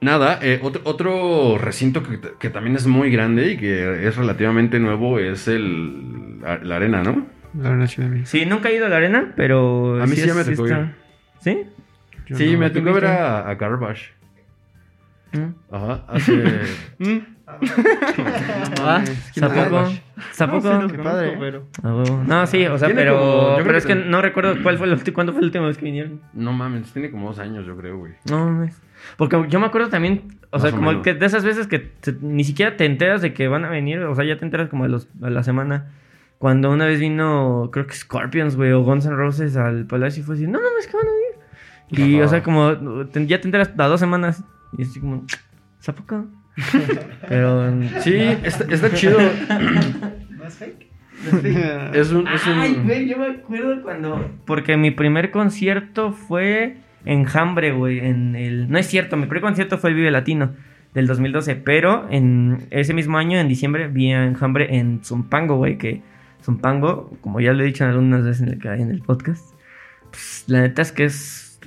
A: nada, eh, otro, otro recinto que, que también es muy grande y que es relativamente nuevo es el, la, la arena, ¿no?
D: La Arena Ciudad de México.
B: Sí, nunca he ido a la arena, pero.
A: A mí sí ya me tocó ir.
B: ¿Sí?
D: Yo
A: sí,
D: no.
A: me
B: ¿tú
A: tocó ver a, a Garbage.
B: ¿Mm?
A: Ajá, hace...
C: Mm.
B: Ah.
C: No, sí
D: Qué padre.
C: pero-
B: Ah. No, sí, o sea, pero,
A: como- yo creo
B: pero es
A: que
B: no recuerdo cuál fue la ulti- cuándo fue la última vez que vinieron.
A: No mames, tiene como dos años, yo creo, güey.
B: No mames. Porque yo me acuerdo también, o
A: Más
B: sea,
A: o
B: como
A: menos.
B: que de esas veces que te- ni siquiera te enteras de que van a venir, o sea, ya te enteras como a, los, a la semana. Cuando una vez vino, creo que Scorpions, güey, o Guns N' Roses al Palacio y fue así, no mames, que van a venir. Y,
A: Ajá.
B: o sea, como te- ya te enteras a dos semanas. Y así como, ¿a poco? Pero.
A: Sí, está, está chido.
E: ¿No es fake?
A: Es un... Es un...
B: Ay, güey, yo me acuerdo cuando. Porque mi primer concierto fue en Hambre, güey. En el. No es cierto, mi primer concierto fue el Vive Latino del 2012. Pero en ese mismo año, en diciembre, vi a Enjambre en Zumpango, güey. Que Zumpango, como ya lo he dicho algunas veces en el, en el podcast, pues, la neta es que es.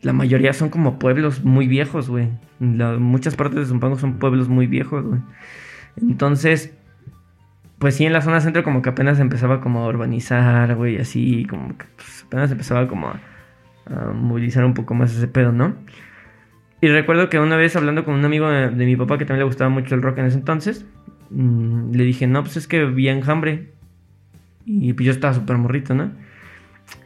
B: La mayoría son como pueblos muy viejos, güey. Muchas partes de Zumpango son pueblos muy viejos, güey. Entonces, pues sí, en la zona centro como que apenas empezaba como a urbanizar, güey, así, como que pues, apenas empezaba como a, movilizar un poco más ese pedo, ¿no? Y recuerdo que una vez hablando con un amigo de, mi papá que también le gustaba mucho el rock en ese entonces, mm, le dije, no, pues es que vi Enjambre. Y pues yo estaba súper morrito, ¿no?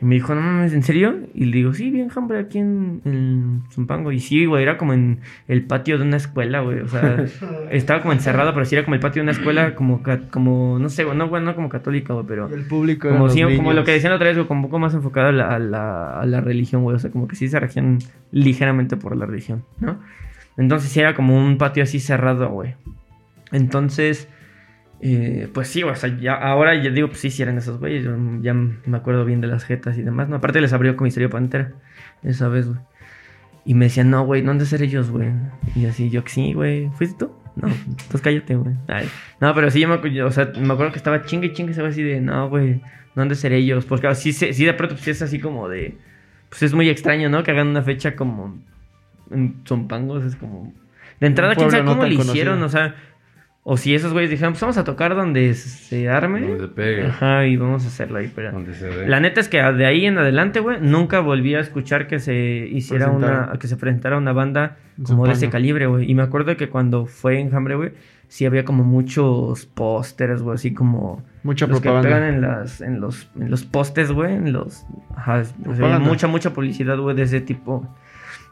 B: Y me dijo, no mames, ¿en serio? Y le digo, sí, vi Enjambre aquí en, en Zumpango. Y sí, güey, era como en el patio de una escuela, güey. O sea, estaba como encerrado, pero sí era como el patio de una escuela, como, como no sé, güey, no, güey, no como católica, güey, pero...
D: El público.
B: Como, sí, como lo que decían otra vez, güey, como un poco más enfocado a la, a la, a la religión, güey. O sea, como que sí se regían ligeramente por la religión, ¿no? Entonces sí era como un patio así cerrado, güey. Entonces, eh, pues sí, o sea, ya, ahora ya digo, pues sí, sí eran esos güeyes. yo ya me acuerdo bien de las jetas y demás, ¿no? Aparte les abrió Comisario Pantera esa vez, güey. Y me decían, no, güey, ¿no han de ser ellos, güey? Y así, yo, sí, güey, ¿fuiste tú? No, pues cállate, güey. No, pero sí, yo me, yo, o sea, me acuerdo que estaba chingue y chingue ese güey así de, no, güey, no han de ser ellos. Porque ah, sí, sí, de pronto pues, es así como de, pues es muy extraño, ¿no? Que hagan una fecha como en Zompangos, es como... De entrada, quién sabe
D: no
B: cómo
D: tan
B: le hicieron, o sea... O si esos güeyes dijeron, pues vamos a tocar donde se arme.
A: Donde pegue.
B: Ajá, y vamos a hacerlo ahí, pero...
A: Donde se dé.
B: La neta es que de ahí en adelante, güey, nunca volví a escuchar que se hiciera una, que se presentara una banda como de ese calibre, güey. Y me acuerdo que cuando fue Enjambre, güey, sí había como muchos pósters, güey, así como
D: Mucha
B: los que pegan en las, en los, en los postes, güey, en los, ajá, o sea, mucha, mucha publicidad, güey, de ese tipo.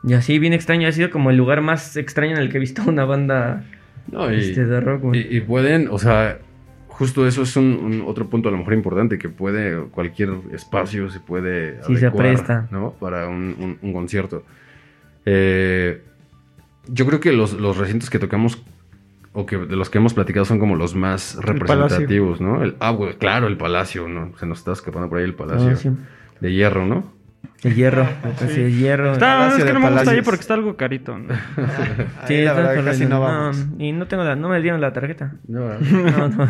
B: Y así bien extraño, ha sido como el lugar más extraño en el que he visto una banda
A: No, y,
B: este, rock,
A: y- y pueden, o sea, justo eso es un, un otro punto a lo mejor importante, que puede, cualquier espacio se puede
B: Sí, se presta.
A: ¿no? Para un, un- un concierto. Eh, yo creo que los, los recintos que tocamos, o que de los que hemos platicado, son como los más representativos, ¿no? El, ah, claro, el Palacio, ¿no? Se nos está escapando por ahí el Palacio
B: Ah, sí.
A: de Hierro, ¿no?
B: El hierro, sí, el hierro.
C: Está,
D: Palacio
C: es que no me gusta ahí
D: Palacios.
C: porque está algo carito. ¿no?
B: Sí,
D: Ahí la
B: está
D: verdad casi
B: corriendo.
D: no vamos.
B: y no tengo la, no me dieron la tarjeta.
A: No,
B: No, no.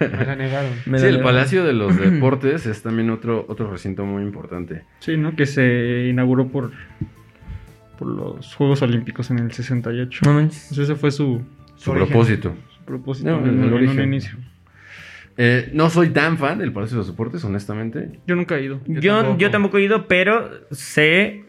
D: Me la negaron.
B: Me
A: sí,
B: la
A: el. Palacio de los Deportes es también otro, otro recinto muy importante.
C: Sí, ¿no? Que se inauguró por, por los Juegos Olímpicos en el 68.
B: No manches.
C: Pues ese fue su,
A: Su propósito.
C: su propósito
A: No,
C: en,
A: el
C: en un inicio.
A: Eh, no soy tan fan del Palacio de los Deportes, honestamente.
C: Yo nunca he ido.
B: Yo,
D: tampoco.
B: yo tampoco he ido, pero sé,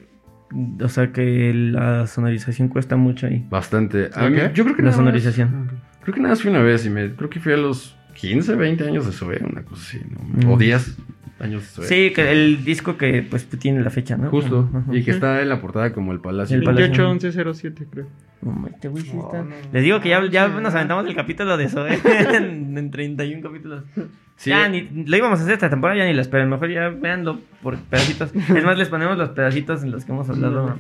B: o sea, que la sonorización cuesta mucho ahí.
A: Bastante. Yo creo que
B: La
A: nada más-
B: sonorización.
A: creo que nada más fui una vez y me creo que fui a los 15, 20 años de Sobe, una cosa así, ¿no?
B: Mm.
A: O 10 años.
B: Sí, que el disco que pues tiene la fecha, ¿no?
A: Justo.
B: Ajá.
A: Y que está en la portada como el Palacio.
B: El Palacio.
C: 28 11 07, creo.
B: Este güey sí está-
D: no,
B: Les digo que ya, ya
D: no,
B: nos
D: no.
B: aventamos el capítulo de eso, ¿eh? en, en 31 capítulos.
A: Sí.
B: Ya, ni, lo íbamos a hacer esta temporada, ya ni lo esperen. Mejor ya véanlo por pedacitos. Es más, les ponemos los pedacitos en los que hemos hablado.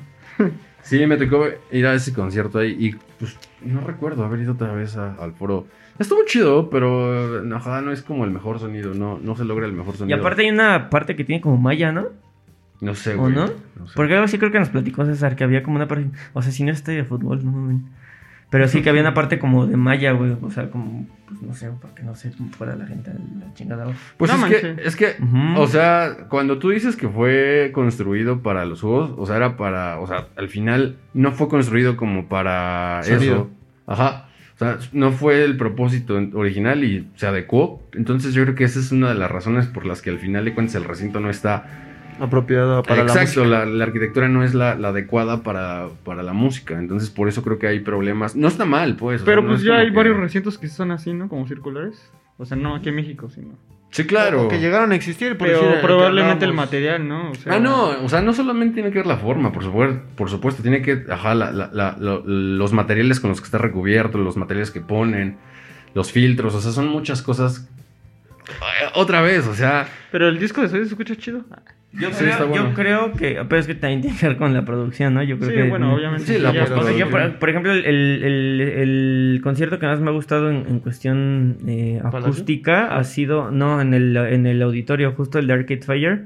A: Sí, me tocó ir a ese concierto ahí y pues no recuerdo haber ido otra vez a- al foro. Estuvo chido, pero no, ojalá no es como el mejor sonido, no, no se logra el mejor
B: Y
A: sonido.
B: aparte hay una parte que tiene como malla, ¿no?
A: no sé,
B: ¿O
A: güey.
B: no?
A: sé.
B: Porque algo sí creo que nos platicó César, que había como una parte... O sea, si no es estadio de fútbol, no mames. Pero sí que había una parte como de malla, güey. O sea, como... pues, no sé, para que no se fuera la gente a la chingada.
A: Pues
C: No
A: es, que, es que, o sea, cuando tú dices que fue construido para los juegos, o sea, era para, o sea, al final no fue construido como para
D: Sonido.
A: eso. Ajá. O sea, no fue el propósito original y se adecuó. Entonces yo creo que esa es una de las razones por las que al final de cuentas el recinto no está...
D: Apropiado para la
A: Exacto,
D: música.
A: la, la arquitectura no es la, la adecuada para, para la música. Entonces por eso creo que hay problemas. No está mal, pues. o sea,
C: Pero
A: no
C: pues
A: es
C: ya hay
A: que-
C: varios recintos que son así, ¿no? Como circulares. O sea, no aquí en México, sino.
A: Sí, claro.
D: O que llegaron a existir. Por
C: Pero
D: decir,
C: probablemente el material, ¿no? O sea,
A: Ah, no, o sea, no solamente tiene que ver la forma, por supuesto, por supuesto tiene que, ajá, la- la- la- lo- los materiales con los que está recubierto, los materiales que ponen, los filtros, o sea, son muchas cosas. Eh, Otra vez, o sea,
C: Pero el disco de sonido se escucha chido.
B: Yo,
A: Sí,
B: creo,
A: está bueno.
B: yo creo que, pero es que también tiene que ver con la producción, ¿no? Yo creo
C: Sí,
B: que,
C: bueno, obviamente.
A: Sí, la
C: ya-
A: postproducción.
B: O sea, yo, por, por ejemplo, el, el- el- el concierto que más me ha gustado en, en cuestión eh,
D: ¿Palacio?
B: acústica ha sido, no, en el, en el auditorio, justo el de Arcade Fire.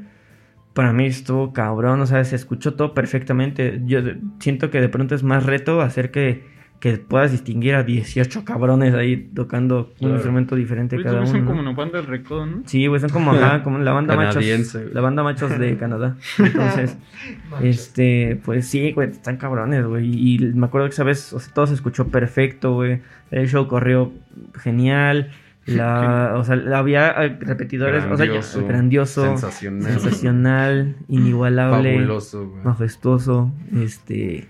B: Para mí estuvo cabrón, o sea, se escuchó todo perfectamente. Yo siento que de pronto es más reto hacer que, que puedas distinguir a 18 cabrones ahí tocando un instrumento diferente cada uno.
C: son
B: ¿no?
C: como una banda del recodo, ¿no?
B: Sí, güey, son como, ajá, como la banda
A: Canadiense,
B: machos.
A: güey.
B: La banda machos de Canadá. Entonces, este, pues sí, güey, están cabrones, güey. Y me acuerdo que esa vez, o sea, todo se escuchó perfecto, güey. El show corrió genial. La, o sea, había eh, repetidores, o sea, ya-
A: grandioso,
B: grandioso,
A: sensacional,
B: sensacional, inigualable,
A: fabuloso, güey.
B: majestuoso, este,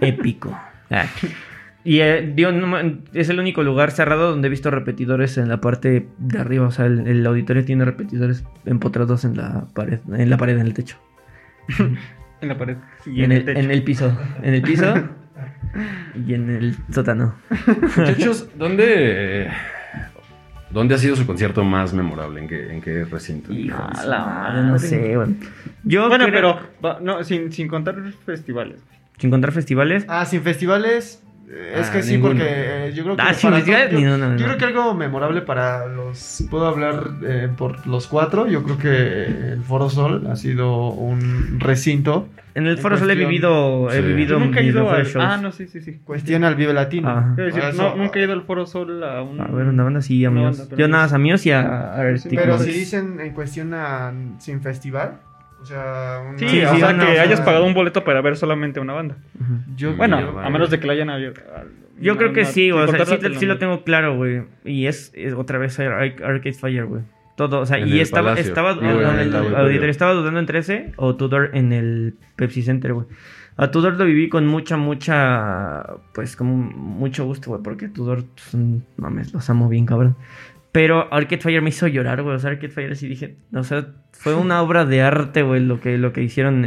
B: épico. Ah. Y eh, digo, no es el único lugar cerrado donde he visto repetidores en la parte de arriba. O sea, el, el auditorio tiene repetidores empotrados en la pared, en la pared, en el techo.
C: En la pared.
B: Y en el, en el piso. En el piso y en el sótano.
A: Muchachos, ¿dónde, ¿dónde ha sido su concierto más memorable? ¿En qué, en qué recinto?
C: Ah,
B: su
C: la
B: madre, no sé, güey. Yo
C: Bueno,
B: creo-
C: pero va- no, sin, sin contar festivales.
B: Sin contar festivales.
D: Ah, sin festivales. eh, Es
A: Ah,
D: que sí,
A: ninguno.
D: porque eh, yo creo que.
B: Ah, sin festivales,
D: yo,
B: no, no, no.
D: yo creo que algo memorable para los. Puedo hablar eh, por los cuatro. Yo creo que el Foro Sol ha sido un recinto.
B: En el
D: En
B: Foro Sol he vivido, he
A: Sí.
B: vivido
C: nunca he ido al... Ah, no, sí, sí, sí.
D: Cuestión al Vive Latino.
C: Decir,
D: Eso-
C: no, nunca he ido al Foro Sol a un...
B: A ver, una banda sí, a
C: Una
B: míos.
C: banda, pero
B: Yo nada más a míos y a, a
D: Pero si dicen en cuestión a sin festival. O sea, una-
C: Sí,
B: Sí,
C: o sea,
B: no,
C: que
B: o sea-
C: hayas pagado un boleto para ver solamente una banda.
D: Yo,
C: Bueno, a menos de que la hayan abierto.
B: Yo creo que sí, güey. O sea, sí, sí lo
C: tengo.
B: claro, güey. Y es, es otra vez Ar- Arcade Fire, güey. Todo, o sea,
A: En
B: y estaba,
A: Palacio.
B: estaba
A: en el auditorio.
B: Estaba dudando entre ese o Tudor en el Pepsi Center, güey. A Tudor lo viví con mucha, mucha, pues, como mucho gusto, güey, porque Tudor, son, mames, los amo bien, cabrón. Pero Arcade Fire me hizo llorar, güey. O sea, Arcade Fire sí dije, o sea, fue una obra de arte, güey, lo que, lo que hicieron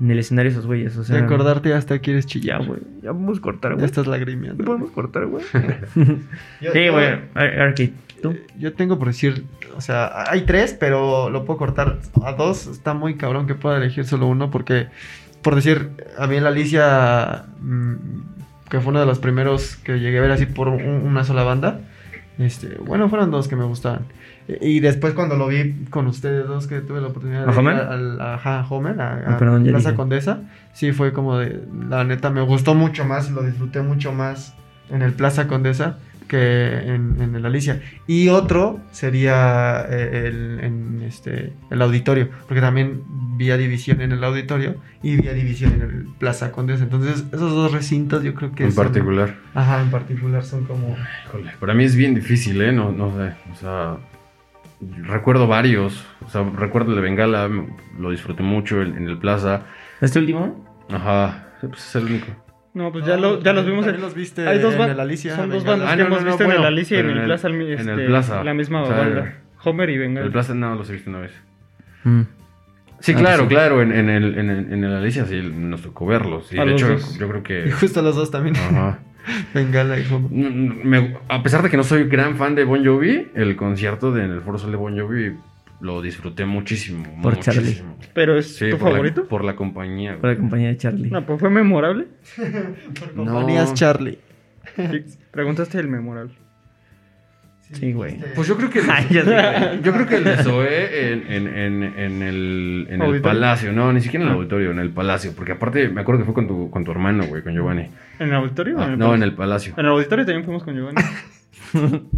B: en el escenario esos güeyes. O sea,
D: de acordarte hasta quieres
B: Ya,
D: chillar.
B: güey. Ya podemos cortar,
D: Ya
B: güey.
D: estás lagrimeando.
B: ¿Podemos cortar, güey? Sí, güey. Ar- Arcade. ¿Tú?
D: Eh, Yo tengo por decir, o sea, hay tres, pero lo puedo cortar a dos. Está muy cabrón que pueda elegir solo uno, porque, por decir, a mí la Alicia, mm, que fue uno de los primeros que llegué a ver así por un- una sola banda, este, bueno, fueron dos que me gustaban. Y y después cuando lo vi con ustedes dos, que tuve la oportunidad
B: ¿A
D: de
B: Homer?
D: ir al, a, a Homer, a,
B: Ah,
D: a
B: perdón,
D: Plaza
B: dije.
D: Condesa, sí fue como de, la neta, me gustó mucho más, lo disfruté mucho más en el Plaza Condesa que en, en el Alicia. Y otro sería eh, el, en este, el auditorio, porque también vi a División en el auditorio y vi a División en el Plaza Condesa. Entonces, esos dos recintos yo creo que
A: En
D: son-
A: particular.
D: Ajá, en particular son como...
A: Híjole, para mí es bien difícil, ¿eh? No, no sé. O sea, recuerdo varios. O sea, recuerdo el de Bengala, lo disfruté mucho en, en el Plaza.
B: ¿Este último?
A: Ajá, pues es el único.
C: No, pues ya, lo, ya los vimos
D: También
C: en...
D: los viste
C: Hay dos
D: en el Alicia.
C: Son dos bandas
A: Ah,
C: que
A: no, no,
C: hemos
A: no,
C: visto en el Alicia y en el
A: en el-
C: Plaza.
A: en el
C: este,
A: Plaza.
C: La misma
A: O sea,
C: banda. Homer y
A: En
C: Bengal.
A: el Plaza no los he visto una vez.
B: Mm.
A: Sí,
B: Ah,
A: claro,
B: sí.
A: claro. En, en el, en, el, en el Alicia sí nos tocó verlos. Y
C: A
A: de hecho,
C: dos.
A: yo creo
D: Y
A: que.
D: justo los dos también.
A: Ajá.
D: Bengala y Homer.
A: Mm, me- a pesar de que no soy gran fan de Bon Jovi, el concierto de, en el Foro Sol de Bon Jovi lo disfruté muchísimo.
B: Por Charlie.
A: muchísimo.
C: Pero es
A: Sí,
C: tu
A: por
C: favorito.
A: La, por la compañía.
B: Por la compañía de Charlie.
C: No, pues fue memorable.
A: No.
D: Compañías Charlie.
C: Sí, Preguntaste el memorable.
B: Sí, güey.
A: Pues yo creo que.
B: Ay, ya sé, güey.
A: Yo creo que el de Zoé en, en, en, en el, en el palacio, no, ni siquiera en el
C: Ah.
A: auditorio, en el palacio, porque aparte me acuerdo que fue con tu, con tu hermano, güey, con Giovanni.
C: ¿En el auditorio? o
A: Ah,
C: en el
A: no,
C: palacio?
A: en el palacio.
C: En el auditorio también fuimos con Giovanni.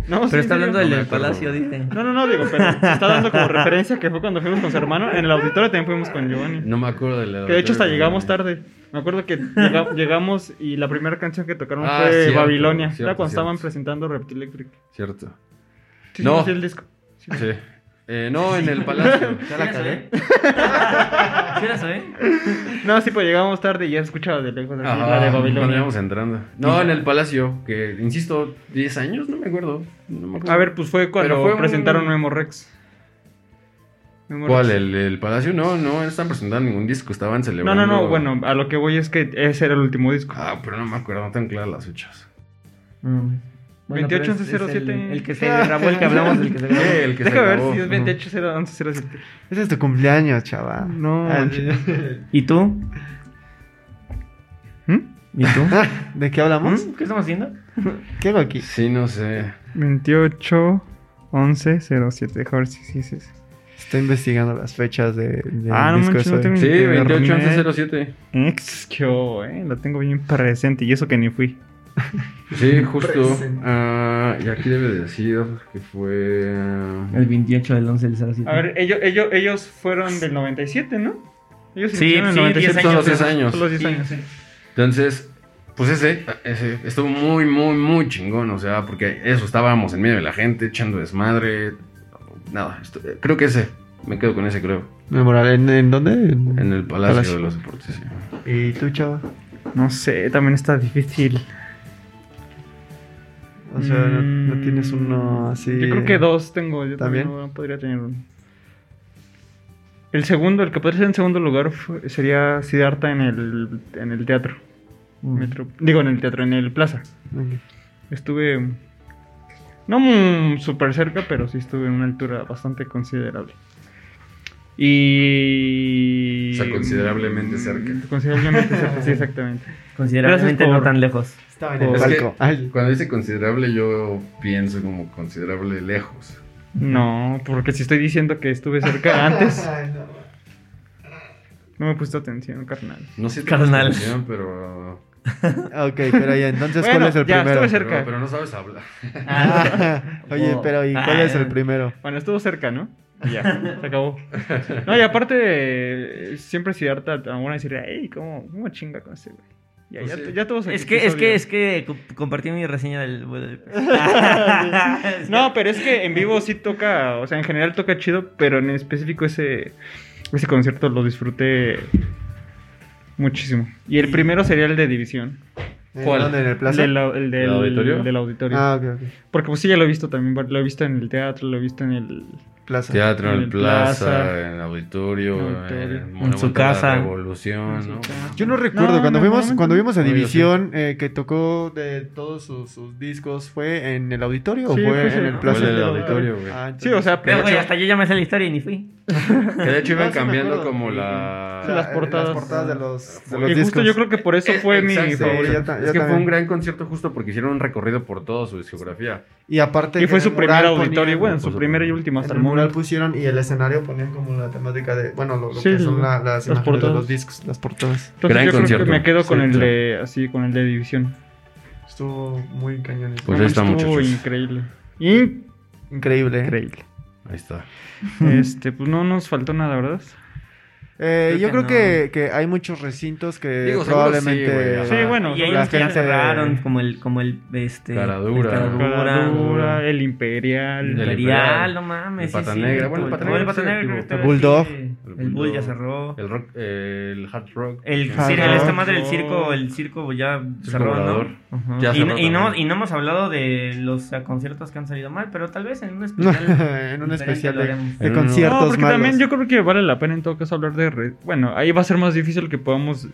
C: No,
B: Pero está hablando del
A: No
B: del palacio, dice.
C: No, no, no, digo, pero está dando como referencia que fue cuando fuimos con su hermano. En el auditorio también fuimos con Giovanni.
A: No me acuerdo de la.
C: Que de hecho hasta llegamos tarde. Me acuerdo que llega- llegamos y la primera canción que tocaron
A: Ah,
C: fue
A: cierto,
C: Babilonia.
A: cierto,
C: Era cuando
A: cierto.
C: estaban presentando Reptil Electric.
A: Cierto.
C: Sí,
A: No.
C: sí, sí, el disco. Sí.
A: Eh, no, en el palacio.
B: ¿Ya la cagué? ¿Sí la sabé?
C: No, sí, pues llegamos tarde y ya escuchaba de lejos así,
A: Ajá,
C: la de
A: Cuando
C: Babilonia.
A: íbamos entrando. No, en el palacio, que insisto, 10 años, no me acuerdo. No me acuerdo.
C: A ver, pues fue cuando
A: fue un-
C: presentaron Memo Rex. Memo
A: ¿Cuál?
C: Rex.
A: ¿El, el palacio? No, no están presentando ningún disco, estaban
C: No,
A: celebrando.
C: no, no, bueno, a lo que voy es que ese era el último disco.
A: Ah, pero no me acuerdo, no tengo claras las fechas.
B: Mm.
C: 28,
B: pero es-
C: 11,
B: es el-
C: 07.
B: El, que se grabó, el que hablamos, el que se grabó.
A: Sí, el que se
C: Déjame ver
A: grabó.
C: si es
A: Ujú.
C: 28, 1107.
D: Ese es tu cumpleaños, chaval.
C: No,
D: Ah,
B: ¿Y tú?
C: ¿Mm?
B: ¿Y tú?
D: ¿De qué hablamos?
B: ¿Mm? ¿Qué estamos haciendo?
D: ¿Qué hago aquí?
A: Sí, no sé.
C: 28, 11, 07. Deja ver si sí, sí, sí.
D: Estoy investigando las fechas de, del
C: Ah, no
D: disco
C: manches, no tengo-
A: Sí,
C: Internet.
A: 28 11 07.
C: Ex, que eh, lo tengo bien presente y eso que ni fui.
A: Sí, justo. Ah, y aquí debe decir que fue. ah,
B: El 28 del 11 del 07.
C: A ver, ellos, ellos, ellos fueron del 97, ¿no? Ellos
B: Sí,
C: en
B: sí,
C: 97.
B: 10
A: Son los
B: años.
A: 10 años.
C: Son los 10
B: Sí,
C: años.
B: sí.
A: Entonces, pues ese, ese estuvo muy, muy, muy chingón. O sea, porque eso, estábamos en medio de la gente, echando desmadre. Nada, esto- creo que ese. Me quedo con ese, creo.
D: Memorable. ¿En, en dónde? En-
A: En el Palacio,
D: Palacio.
A: de los Deportes. sí.
D: ¿Y tú, chava?
C: No sé, también está difícil.
D: O sea, no, no
C: Mm,
D: tienes uno así.
C: Yo creo que dos tengo. Yo
D: ¿También?
C: no podría tener uno. El segundo, el que podría ser en segundo lugar fue- sería Siddhartha en el, en el teatro.
B: Mm.
C: Metro- digo, en el teatro, en el plaza. Estuve. No súper cerca, pero sí estuve en una altura bastante considerable. Y.
A: O sea, considerablemente cerca.
C: Considerablemente cerca, sí, exactamente.
B: Considerablemente
C: Gracias
B: no
C: por-
B: tan lejos.
D: Estaba en el palco.
A: Cuando dice considerable, yo pienso como considerable lejos.
C: No, porque si estoy diciendo que estuve cerca antes,
D: no.
C: no me he puesto atención, carnal.
A: No sé si
B: Carnal.
A: atención, pero,
D: Ok, pero ya, entonces,
C: Bueno,
D: ¿cuál es el
C: ya,
D: primero?
C: estuve cerca.
A: pero. pero no sabes hablar.
D: Ah, Oye, pero ¿y cuál
B: Ah.
D: es el primero?
C: Bueno, estuvo cerca, ¿no? Y ya, se acabó. No, y aparte, siempre Siddhartha a uno decir, hey, ¿cómo, cómo chinga con ese güey? Ya,
A: Pues
C: ya,
A: sí.
C: ya todos
B: Es
C: aquí
B: que, es que, es que co- compartí mi reseña del...
C: No, pero es que en vivo sí toca, o sea, en general toca chido, pero en específico ese, ese concierto lo disfruté muchísimo. Y el primero sería el de División.
D: ¿En
A: ¿Cuál?
D: dónde? ¿En el plaza?
C: Del, el del,
A: ¿El auditorio?
C: del auditorio.
D: Ah, ok, ok.
C: Porque pues sí, ya lo he visto también, lo he visto en el teatro, lo he visto en el...
D: Plaza.
A: Teatro en
C: En
A: Plaza,
C: Plaza.
A: en el auditorio,
C: auditorio.
A: en,
B: En su casa.
A: Revolución,
C: En su
A: ¿no?
C: casa.
D: Yo no recuerdo,
C: No,
D: cuando
C: no,
D: fuimos,
C: no,
D: cuando vimos a División, eh, que tocó de todos sus, sus discos, ¿fue en el auditorio
C: Sí,
D: o fue
C: fue
D: en el
C: fue
D: plaza?
A: en el
C: del
A: auditorio, güey.
D: Ah,
C: Sí, o sea,
B: Pero, güey, hasta yo ya me sé la historia y ni fui.
A: Que de hecho iban cambiando como
D: Sí,
A: la...
C: Sí, las portadas.
D: Las portadas de los, de
A: Y
D: los
C: y
D: discos.
C: justo yo creo que por eso
A: Eh,
C: fue mi favorito.
A: Es que fue un gran concierto justo porque hicieron un recorrido por toda su discografía.
D: Y aparte.
C: Y fue su primer auditorio,
A: pues,
C: su primer y último
D: En
C: hasta
D: el
C: el
D: mural pusieron y el escenario ponían como la temática de. Bueno, lo, lo
C: Sí,
D: que son la- las,
C: las
D: imágenes
C: portadas.
D: de los discos, las portadas.
C: Entonces
A: Gran
C: yo creo
A: concierto.
C: que me quedo con
A: Sí,
C: el
A: claro.
C: de así con el de división.
D: Estuvo muy cañón.
A: Pues ahí está,
C: Estuvo
A: muchachos.
C: increíble. Increíble.
D: Increíble.
A: Ahí está.
C: Este, pues no nos faltó nada, ¿verdad?
D: Eh,
B: Creo
D: yo
B: que
D: creo
B: no.
D: que, que hay muchos recintos que
A: Digo,
D: probablemente.
A: sí.
C: Sí, bueno,
B: Y hay
D: la
B: unos que ya
D: gente-
B: cerraron, como el, como el, este...
A: Caradura.
B: el Caradura.
C: Caradura, el Imperial.
A: El
B: Imperial, no mames.
A: El Pata
B: sí,
A: Negra. Bueno, el Pata
B: el
A: Negra
D: Bulldog.
A: El
B: Bull ya cerró.
A: El rock, eh, el hard rock.
B: El,
D: Hard
B: sí, el- esta madre, el circo, el circo ya cerró,
A: Volador.
B: ¿no?
A: Ya
B: y,
A: cerró
B: no- y no,
A: también.
B: y no hemos hablado de los conciertos que han salido mal, pero tal vez en un especial.
D: en un especial de, de conciertos
C: No, porque
D: malos.
C: también yo creo que vale la pena en todo caso hablar de... re- Bueno, ahí va a ser más difícil que podamos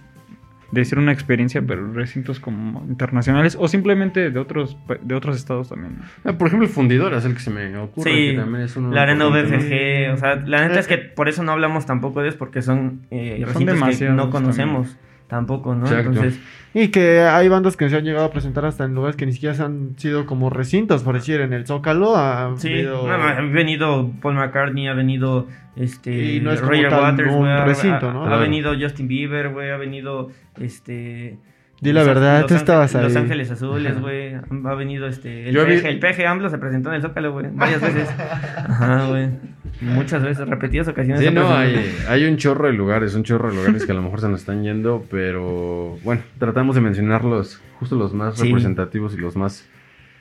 C: decir una experiencia, pero recintos como internacionales o simplemente de otros de otros estados también.
A: Ah, por ejemplo, el fundidor es el que se me ocurre.
B: Sí,
A: que también es uno
B: la arena VFG, o sea, la neta es que por eso no hablamos tampoco de ellos, porque son eh,
C: Son
B: recintos que no conocemos tampoco, ¿no?
A: Exacto.
B: Entonces,
D: Y que hay bandas que se han llegado a presentar hasta en lugares que ni siquiera se han sido como recintos, por decir, en el Zócalo. Ha
B: sí,
D: habido-
B: no, ha venido Paul McCartney, ha venido este
D: Y no es como
B: Roger
D: tal
B: Waters,
D: un
B: ha-
D: recinto,
B: ha-
D: ¿no?
B: Ha,
A: Claro.
B: venido Justin Bieber, güey, ha venido este
D: Di la verdad,
B: Los
D: tú estabas ahí.
B: Los Ángeles Azules, güey. Ha venido este. El
A: Yo vi-
B: PG, el PG AMLO se presentó en el Zócalo, güey. Varias veces. Ajá, güey. Muchas veces, repetidas ocasiones.
A: Sí, no, hay, hay un chorro de lugares, un chorro de lugares que a lo mejor se nos están yendo, pero bueno, tratamos de mencionarlos, justo los más
B: Sí.
A: representativos y los más...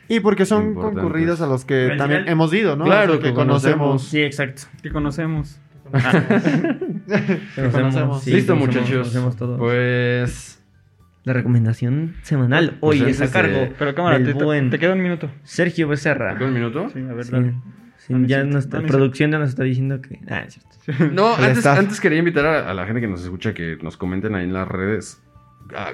D: Y porque son concurridos a los que también hemos ido, ¿no?
A: Claro,
D: O sea, que
A: que
D: conocemos.
B: Sí, exacto.
C: Que conocemos.
D: Que conocemos.
B: sí,
A: Listo,
B: conocemos-
A: muchachos.
B: conocemos.
A: Pues...
B: La recomendación semanal hoy
A: Pues
B: es a cargo
C: Pero cámara,
B: del
C: te, te-
B: buen
C: te queda un minuto.
B: Sergio Becerra.
A: ¿Acá un minuto?
C: Sí, a ver,
B: Sí,
C: dale. No,
B: ya
C: cierto.
B: nuestra
C: No, no es
B: producción ya nos está diciendo que... Ah, es cierto.
A: No, antes, antes quería invitar a, a la gente que nos escucha que nos comenten ahí en las redes. ah,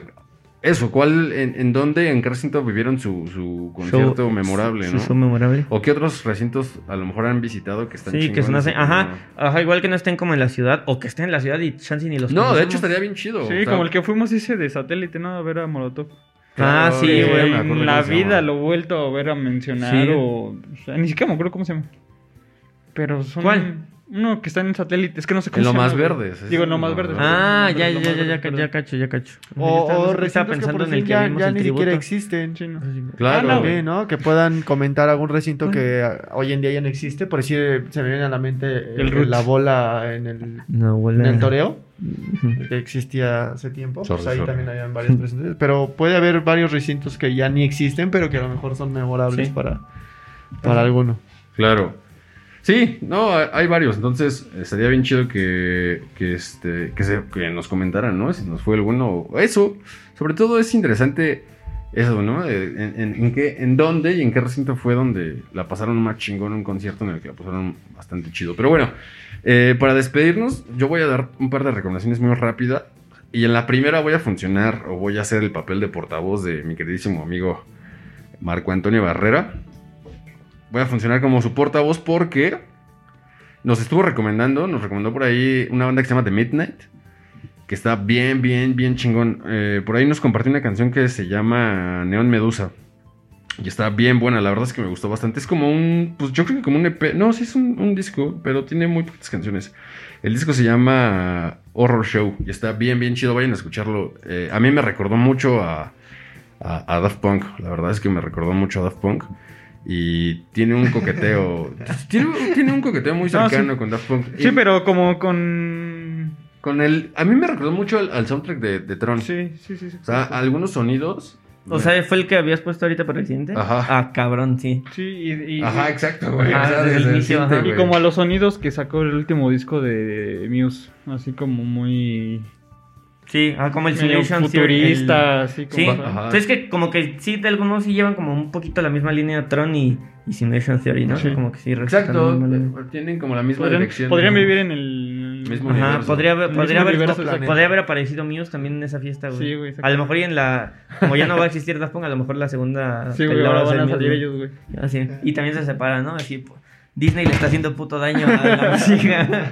A: eso, ¿cuál, en, en dónde, en qué recinto vivieron su, su concierto
B: Show-
A: memorable,
B: su-
A: no?
B: su memorable.
A: ¿O qué otros recintos a lo mejor han visitado que están
B: Sí, que nos
A: y
B: hacen... Ajá,
A: no?
B: ajá, igual que no estén como en la ciudad, o que estén en la ciudad y chance ni los
A: No, de hecho estaría bien chido.
C: Sí,
A: o sea,
C: como el que fuimos ese de satélite, ¿no? A ver a Molotov.
B: Ah, sí, güey.
C: En la vida lo he vuelto a ver a mencionar
B: Sí.
C: o... o sea, ni siquiera me acuerdo cómo se llama. Pero son...
B: ¿Cuál?
C: Uno que está en satélite. Es que no sé cómo
A: En lo
C: se llama,
A: más
C: güey.
A: verdes, ese
C: Digo,
A: lo
C: más
A: más
C: verdes.
A: verdes.
B: Ah,
C: Lo
B: ya,
C: más
B: ya, ya,
C: verdes,
B: ya, ya cacho, ya cacho.
D: O,
B: estaba pensando
D: por
B: en el que
D: ya, ya
B: el
D: ni siquiera existen.
A: Claro.
C: Ah, no,
D: Sí, ¿no? Que puedan comentar algún recinto que hoy en día ya no existe. Por decir, se me viene a la mente el-
C: El Roots.
D: la bola en el,
B: No,
D: en
B: huele.
D: el toreo. Que existía hace tiempo.
A: Sorry,
D: Pues ahí
A: sorry.
D: también habían varios recintos. Pero puede haber varios recintos que ya ni existen, pero que a lo mejor son memorables
B: Sí.
D: para, para alguno.
A: Claro. Sí, no, hay varios. Entonces, estaría bien chido que, que, este, que, se- que nos comentaran, ¿no? Si nos fue alguno. Eso, sobre todo es interesante eso, ¿no? Eh, En, qué, en dónde y en qué recinto fue donde la pasaron más chingón un concierto en el que la pasaron bastante chido. Pero bueno, eh, para despedirnos, yo voy a dar un par de recomendaciones muy rápidas. Y en la primera voy a funcionar o voy a hacer el papel de portavoz de mi queridísimo amigo Marco Antonio Barrera. Voy a funcionar como su portavoz porque nos estuvo recomendando, nos recomendó por ahí una banda que se llama The Midnight, que está bien, bien, bien chingón. Eh, por ahí nos compartió una canción que se llama Neon Medusa. Y está bien buena, la verdad es que me gustó bastante. Es como un, pues yo creo que como un EP, no, sí es un, un disco, pero tiene muy pocas canciones. El disco se llama Horror Show y está bien, bien chido, vayan a escucharlo. Eh, a mí me recordó mucho a, a, a Daft Punk, la verdad es que me recordó mucho a Daft Punk. Y tiene un coqueteo. tiene, tiene un coqueteo muy
C: No,
A: cercano
C: sí.
A: con Daft Punk.
C: Sí,
A: Y
C: pero como con...
A: Con el. A mí me recordó mucho al, al soundtrack de, de Tron.
C: Sí, sí, sí. sí.
A: O sea, algunos sonidos.
B: O sea, ¿fue el que habías puesto ahorita por el siguiente?
A: Ajá.
B: Ah, cabrón, sí.
C: Sí, y... y-
A: Ajá, exacto, güey.
B: Ajá,
A: O sea,
B: desde el inicio,
A: siguiente,
B: ajá.
C: Y como a los sonidos que sacó el último disco de Muse, así como muy
B: Sí, ah, como el Simulation Theory,
C: futurista, así
B: el-
C: como
B: Sí,
A: Ajá.
B: entonces que como que sí, de algunos sí llevan como un poquito la misma línea Tron y, y Simulation Theory, ¿no?
C: Sí.
B: Como que sí,
A: Exacto. Tienen como la misma
C: podrían,
A: dirección.
C: podrían
A: ¿no?
C: vivir en el
A: Mismo
B: Ajá,
A: universo.
B: podría haber, podría,
C: mismo
B: haber,
C: universo,
B: po-
D: planeta.
B: podría haber aparecido Muse también en esa fiesta, güey.
C: Sí, güey.
B: A lo mejor y en la... Como ya no va a existir Daft Punk, a lo mejor la segunda...
C: Sí, güey, ahora van a salir
B: Muse,
C: ellos, güey.
B: Así. Y también se separa, ¿no? Así, pues, Disney le está haciendo puto daño a la música.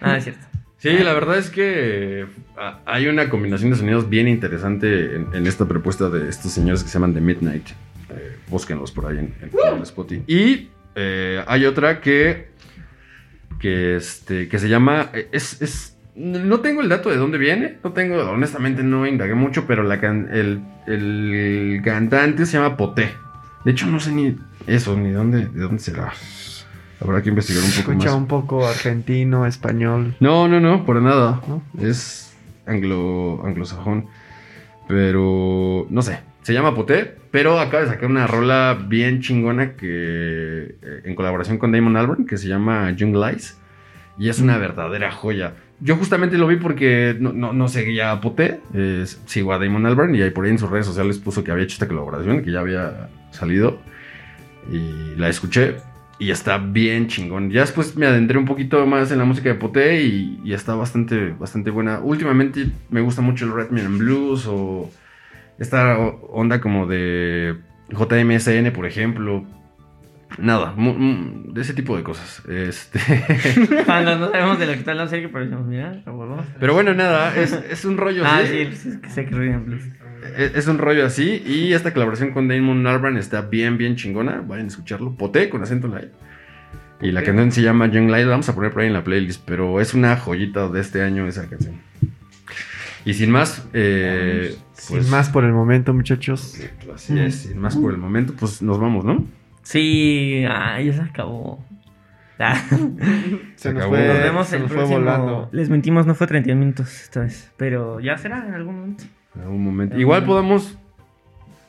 B: ah, es cierto.
A: Sí, la verdad es que ah, hay una combinación de sonidos bien interesante en, en esta propuesta de estos señores que se llaman The Midnight. Eh, búsquenlos por ahí en, en- en Spotify. Y eh, hay otra que, que, este, que se llama... eh, Es, es- no tengo el dato de dónde viene. No tengo, honestamente no indagué mucho, pero la can- el, el cantante se llama Poté. De hecho, no sé ni eso, ni dónde, de dónde será. Habrá que investigar un poco
D: Escucha
A: más.
D: un poco argentino, español.
A: No, no, no, por nada.
D: ¿No?
A: Es anglo, anglosajón. Pero no sé. Se llama Poté, pero acaba de sacar una rola bien chingona que eh, en colaboración con Damon Albarn que se llama Young Lies y es una verdadera joya. Yo justamente lo vi porque no, no, no seguía a Poté, eh, sigo a Damon Albarn y ahí por ahí en sus redes sociales puso que había hecho esta colaboración, que ya había salido y la escuché y está bien chingón. Ya después me adentré un poquito más en la música de Poté y, y está bastante, bastante buena. Últimamente me gusta mucho el and Blues o esta onda como de JMSN, por ejemplo. Nada, de ese tipo de cosas. Este,
B: Cuando no sabemos de lo que está hablando Sergio, pero decimos, mira, huevo.
A: pero bueno, nada, es, es un rollo
B: Ah,
A: así.
B: sí, pues es que sé que Blues.
A: Es, es un rollo así. Y esta colaboración con Damon Albarn está bien, bien chingona. Vayan a escucharlo. Poté con acento light. Y la canción se llama Young Light. La vamos a poner por ahí en la playlist. Pero es una joyita de este año esa canción. Y sin más, eh,
D: Sin
A: Pues-
D: más por el momento, muchachos.
A: Así es, sin más por el momento, pues nos vamos, ¿no?
B: Sí, ay, ya se acabó. Ah,
D: Se nos
A: acabó.
D: fue,
B: Nos vemos
D: se
B: el
D: nos fue volando.
B: Les mentimos, no fue 31 minutos esta vez. Pero ya será en algún momento.
A: En algún momento.
B: En
A: Igual
B: algún
A: podemos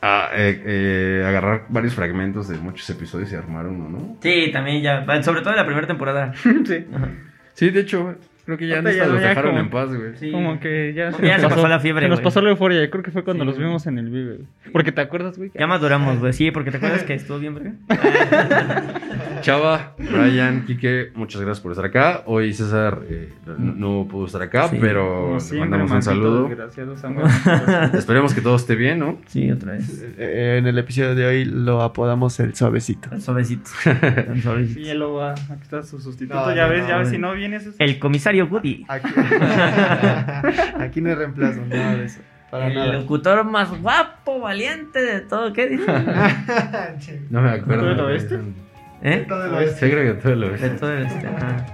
A: ah, eh, eh, agarrar varios fragmentos de muchos episodios y armar uno, ¿no?
B: Sí, también ya. Sobre todo de la primera temporada.
C: sí.
B: Ajá.
A: Sí, de hecho, creo que ya,
C: ya-
A: los
C: ya
A: dejaron
C: como-
A: en paz, güey.
B: Sí.
C: Como que ya,
B: se pasó la fiebre,
C: Se nos
B: güey.
C: pasó la euforia. Creo que fue cuando
B: Sí,
C: los
B: güey.
C: vimos en el Vive. güey. Porque te acuerdas, güey.
B: Ya maduramos, güey. Sí, porque te acuerdas que estuvo bien, verga.
A: Chava, Brian, Quique, muchas gracias por estar acá. Hoy César eh, no, no pudo estar acá,
B: Sí.
A: pero le mandamos un saludo.
C: Samuel.
A: Esperemos que todo esté bien, ¿no?
B: Sí, otra vez.
D: Eh, En el episodio de hoy lo apodamos el suavecito.
B: Tan suavecito. Tan suavecito.
C: Sí, él lo va. Aquí está su sustituto.
D: No,
C: ya
D: no,
C: ves,
D: no,
C: ya ves.
B: güey.
C: Si no vienes. es-
B: El comisario
D: Aquí, Aquí no hay reemplazo, nada de eso. Para
B: el
D: nada.
B: locutor más guapo, valiente de todo. ¿Qué dice?
A: No me acuerdo.
C: ¿Todo el oeste?
B: ¿Eh?
D: Todo el oeste.
A: creo que todo el
B: De
A: oeste.
B: todo el este. ajá.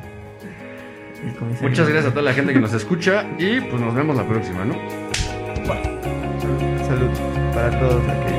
B: Comisario
A: Muchas gracias a toda la gente que nos escucha y pues nos vemos la próxima, ¿no?
D: Salud para todos aquellos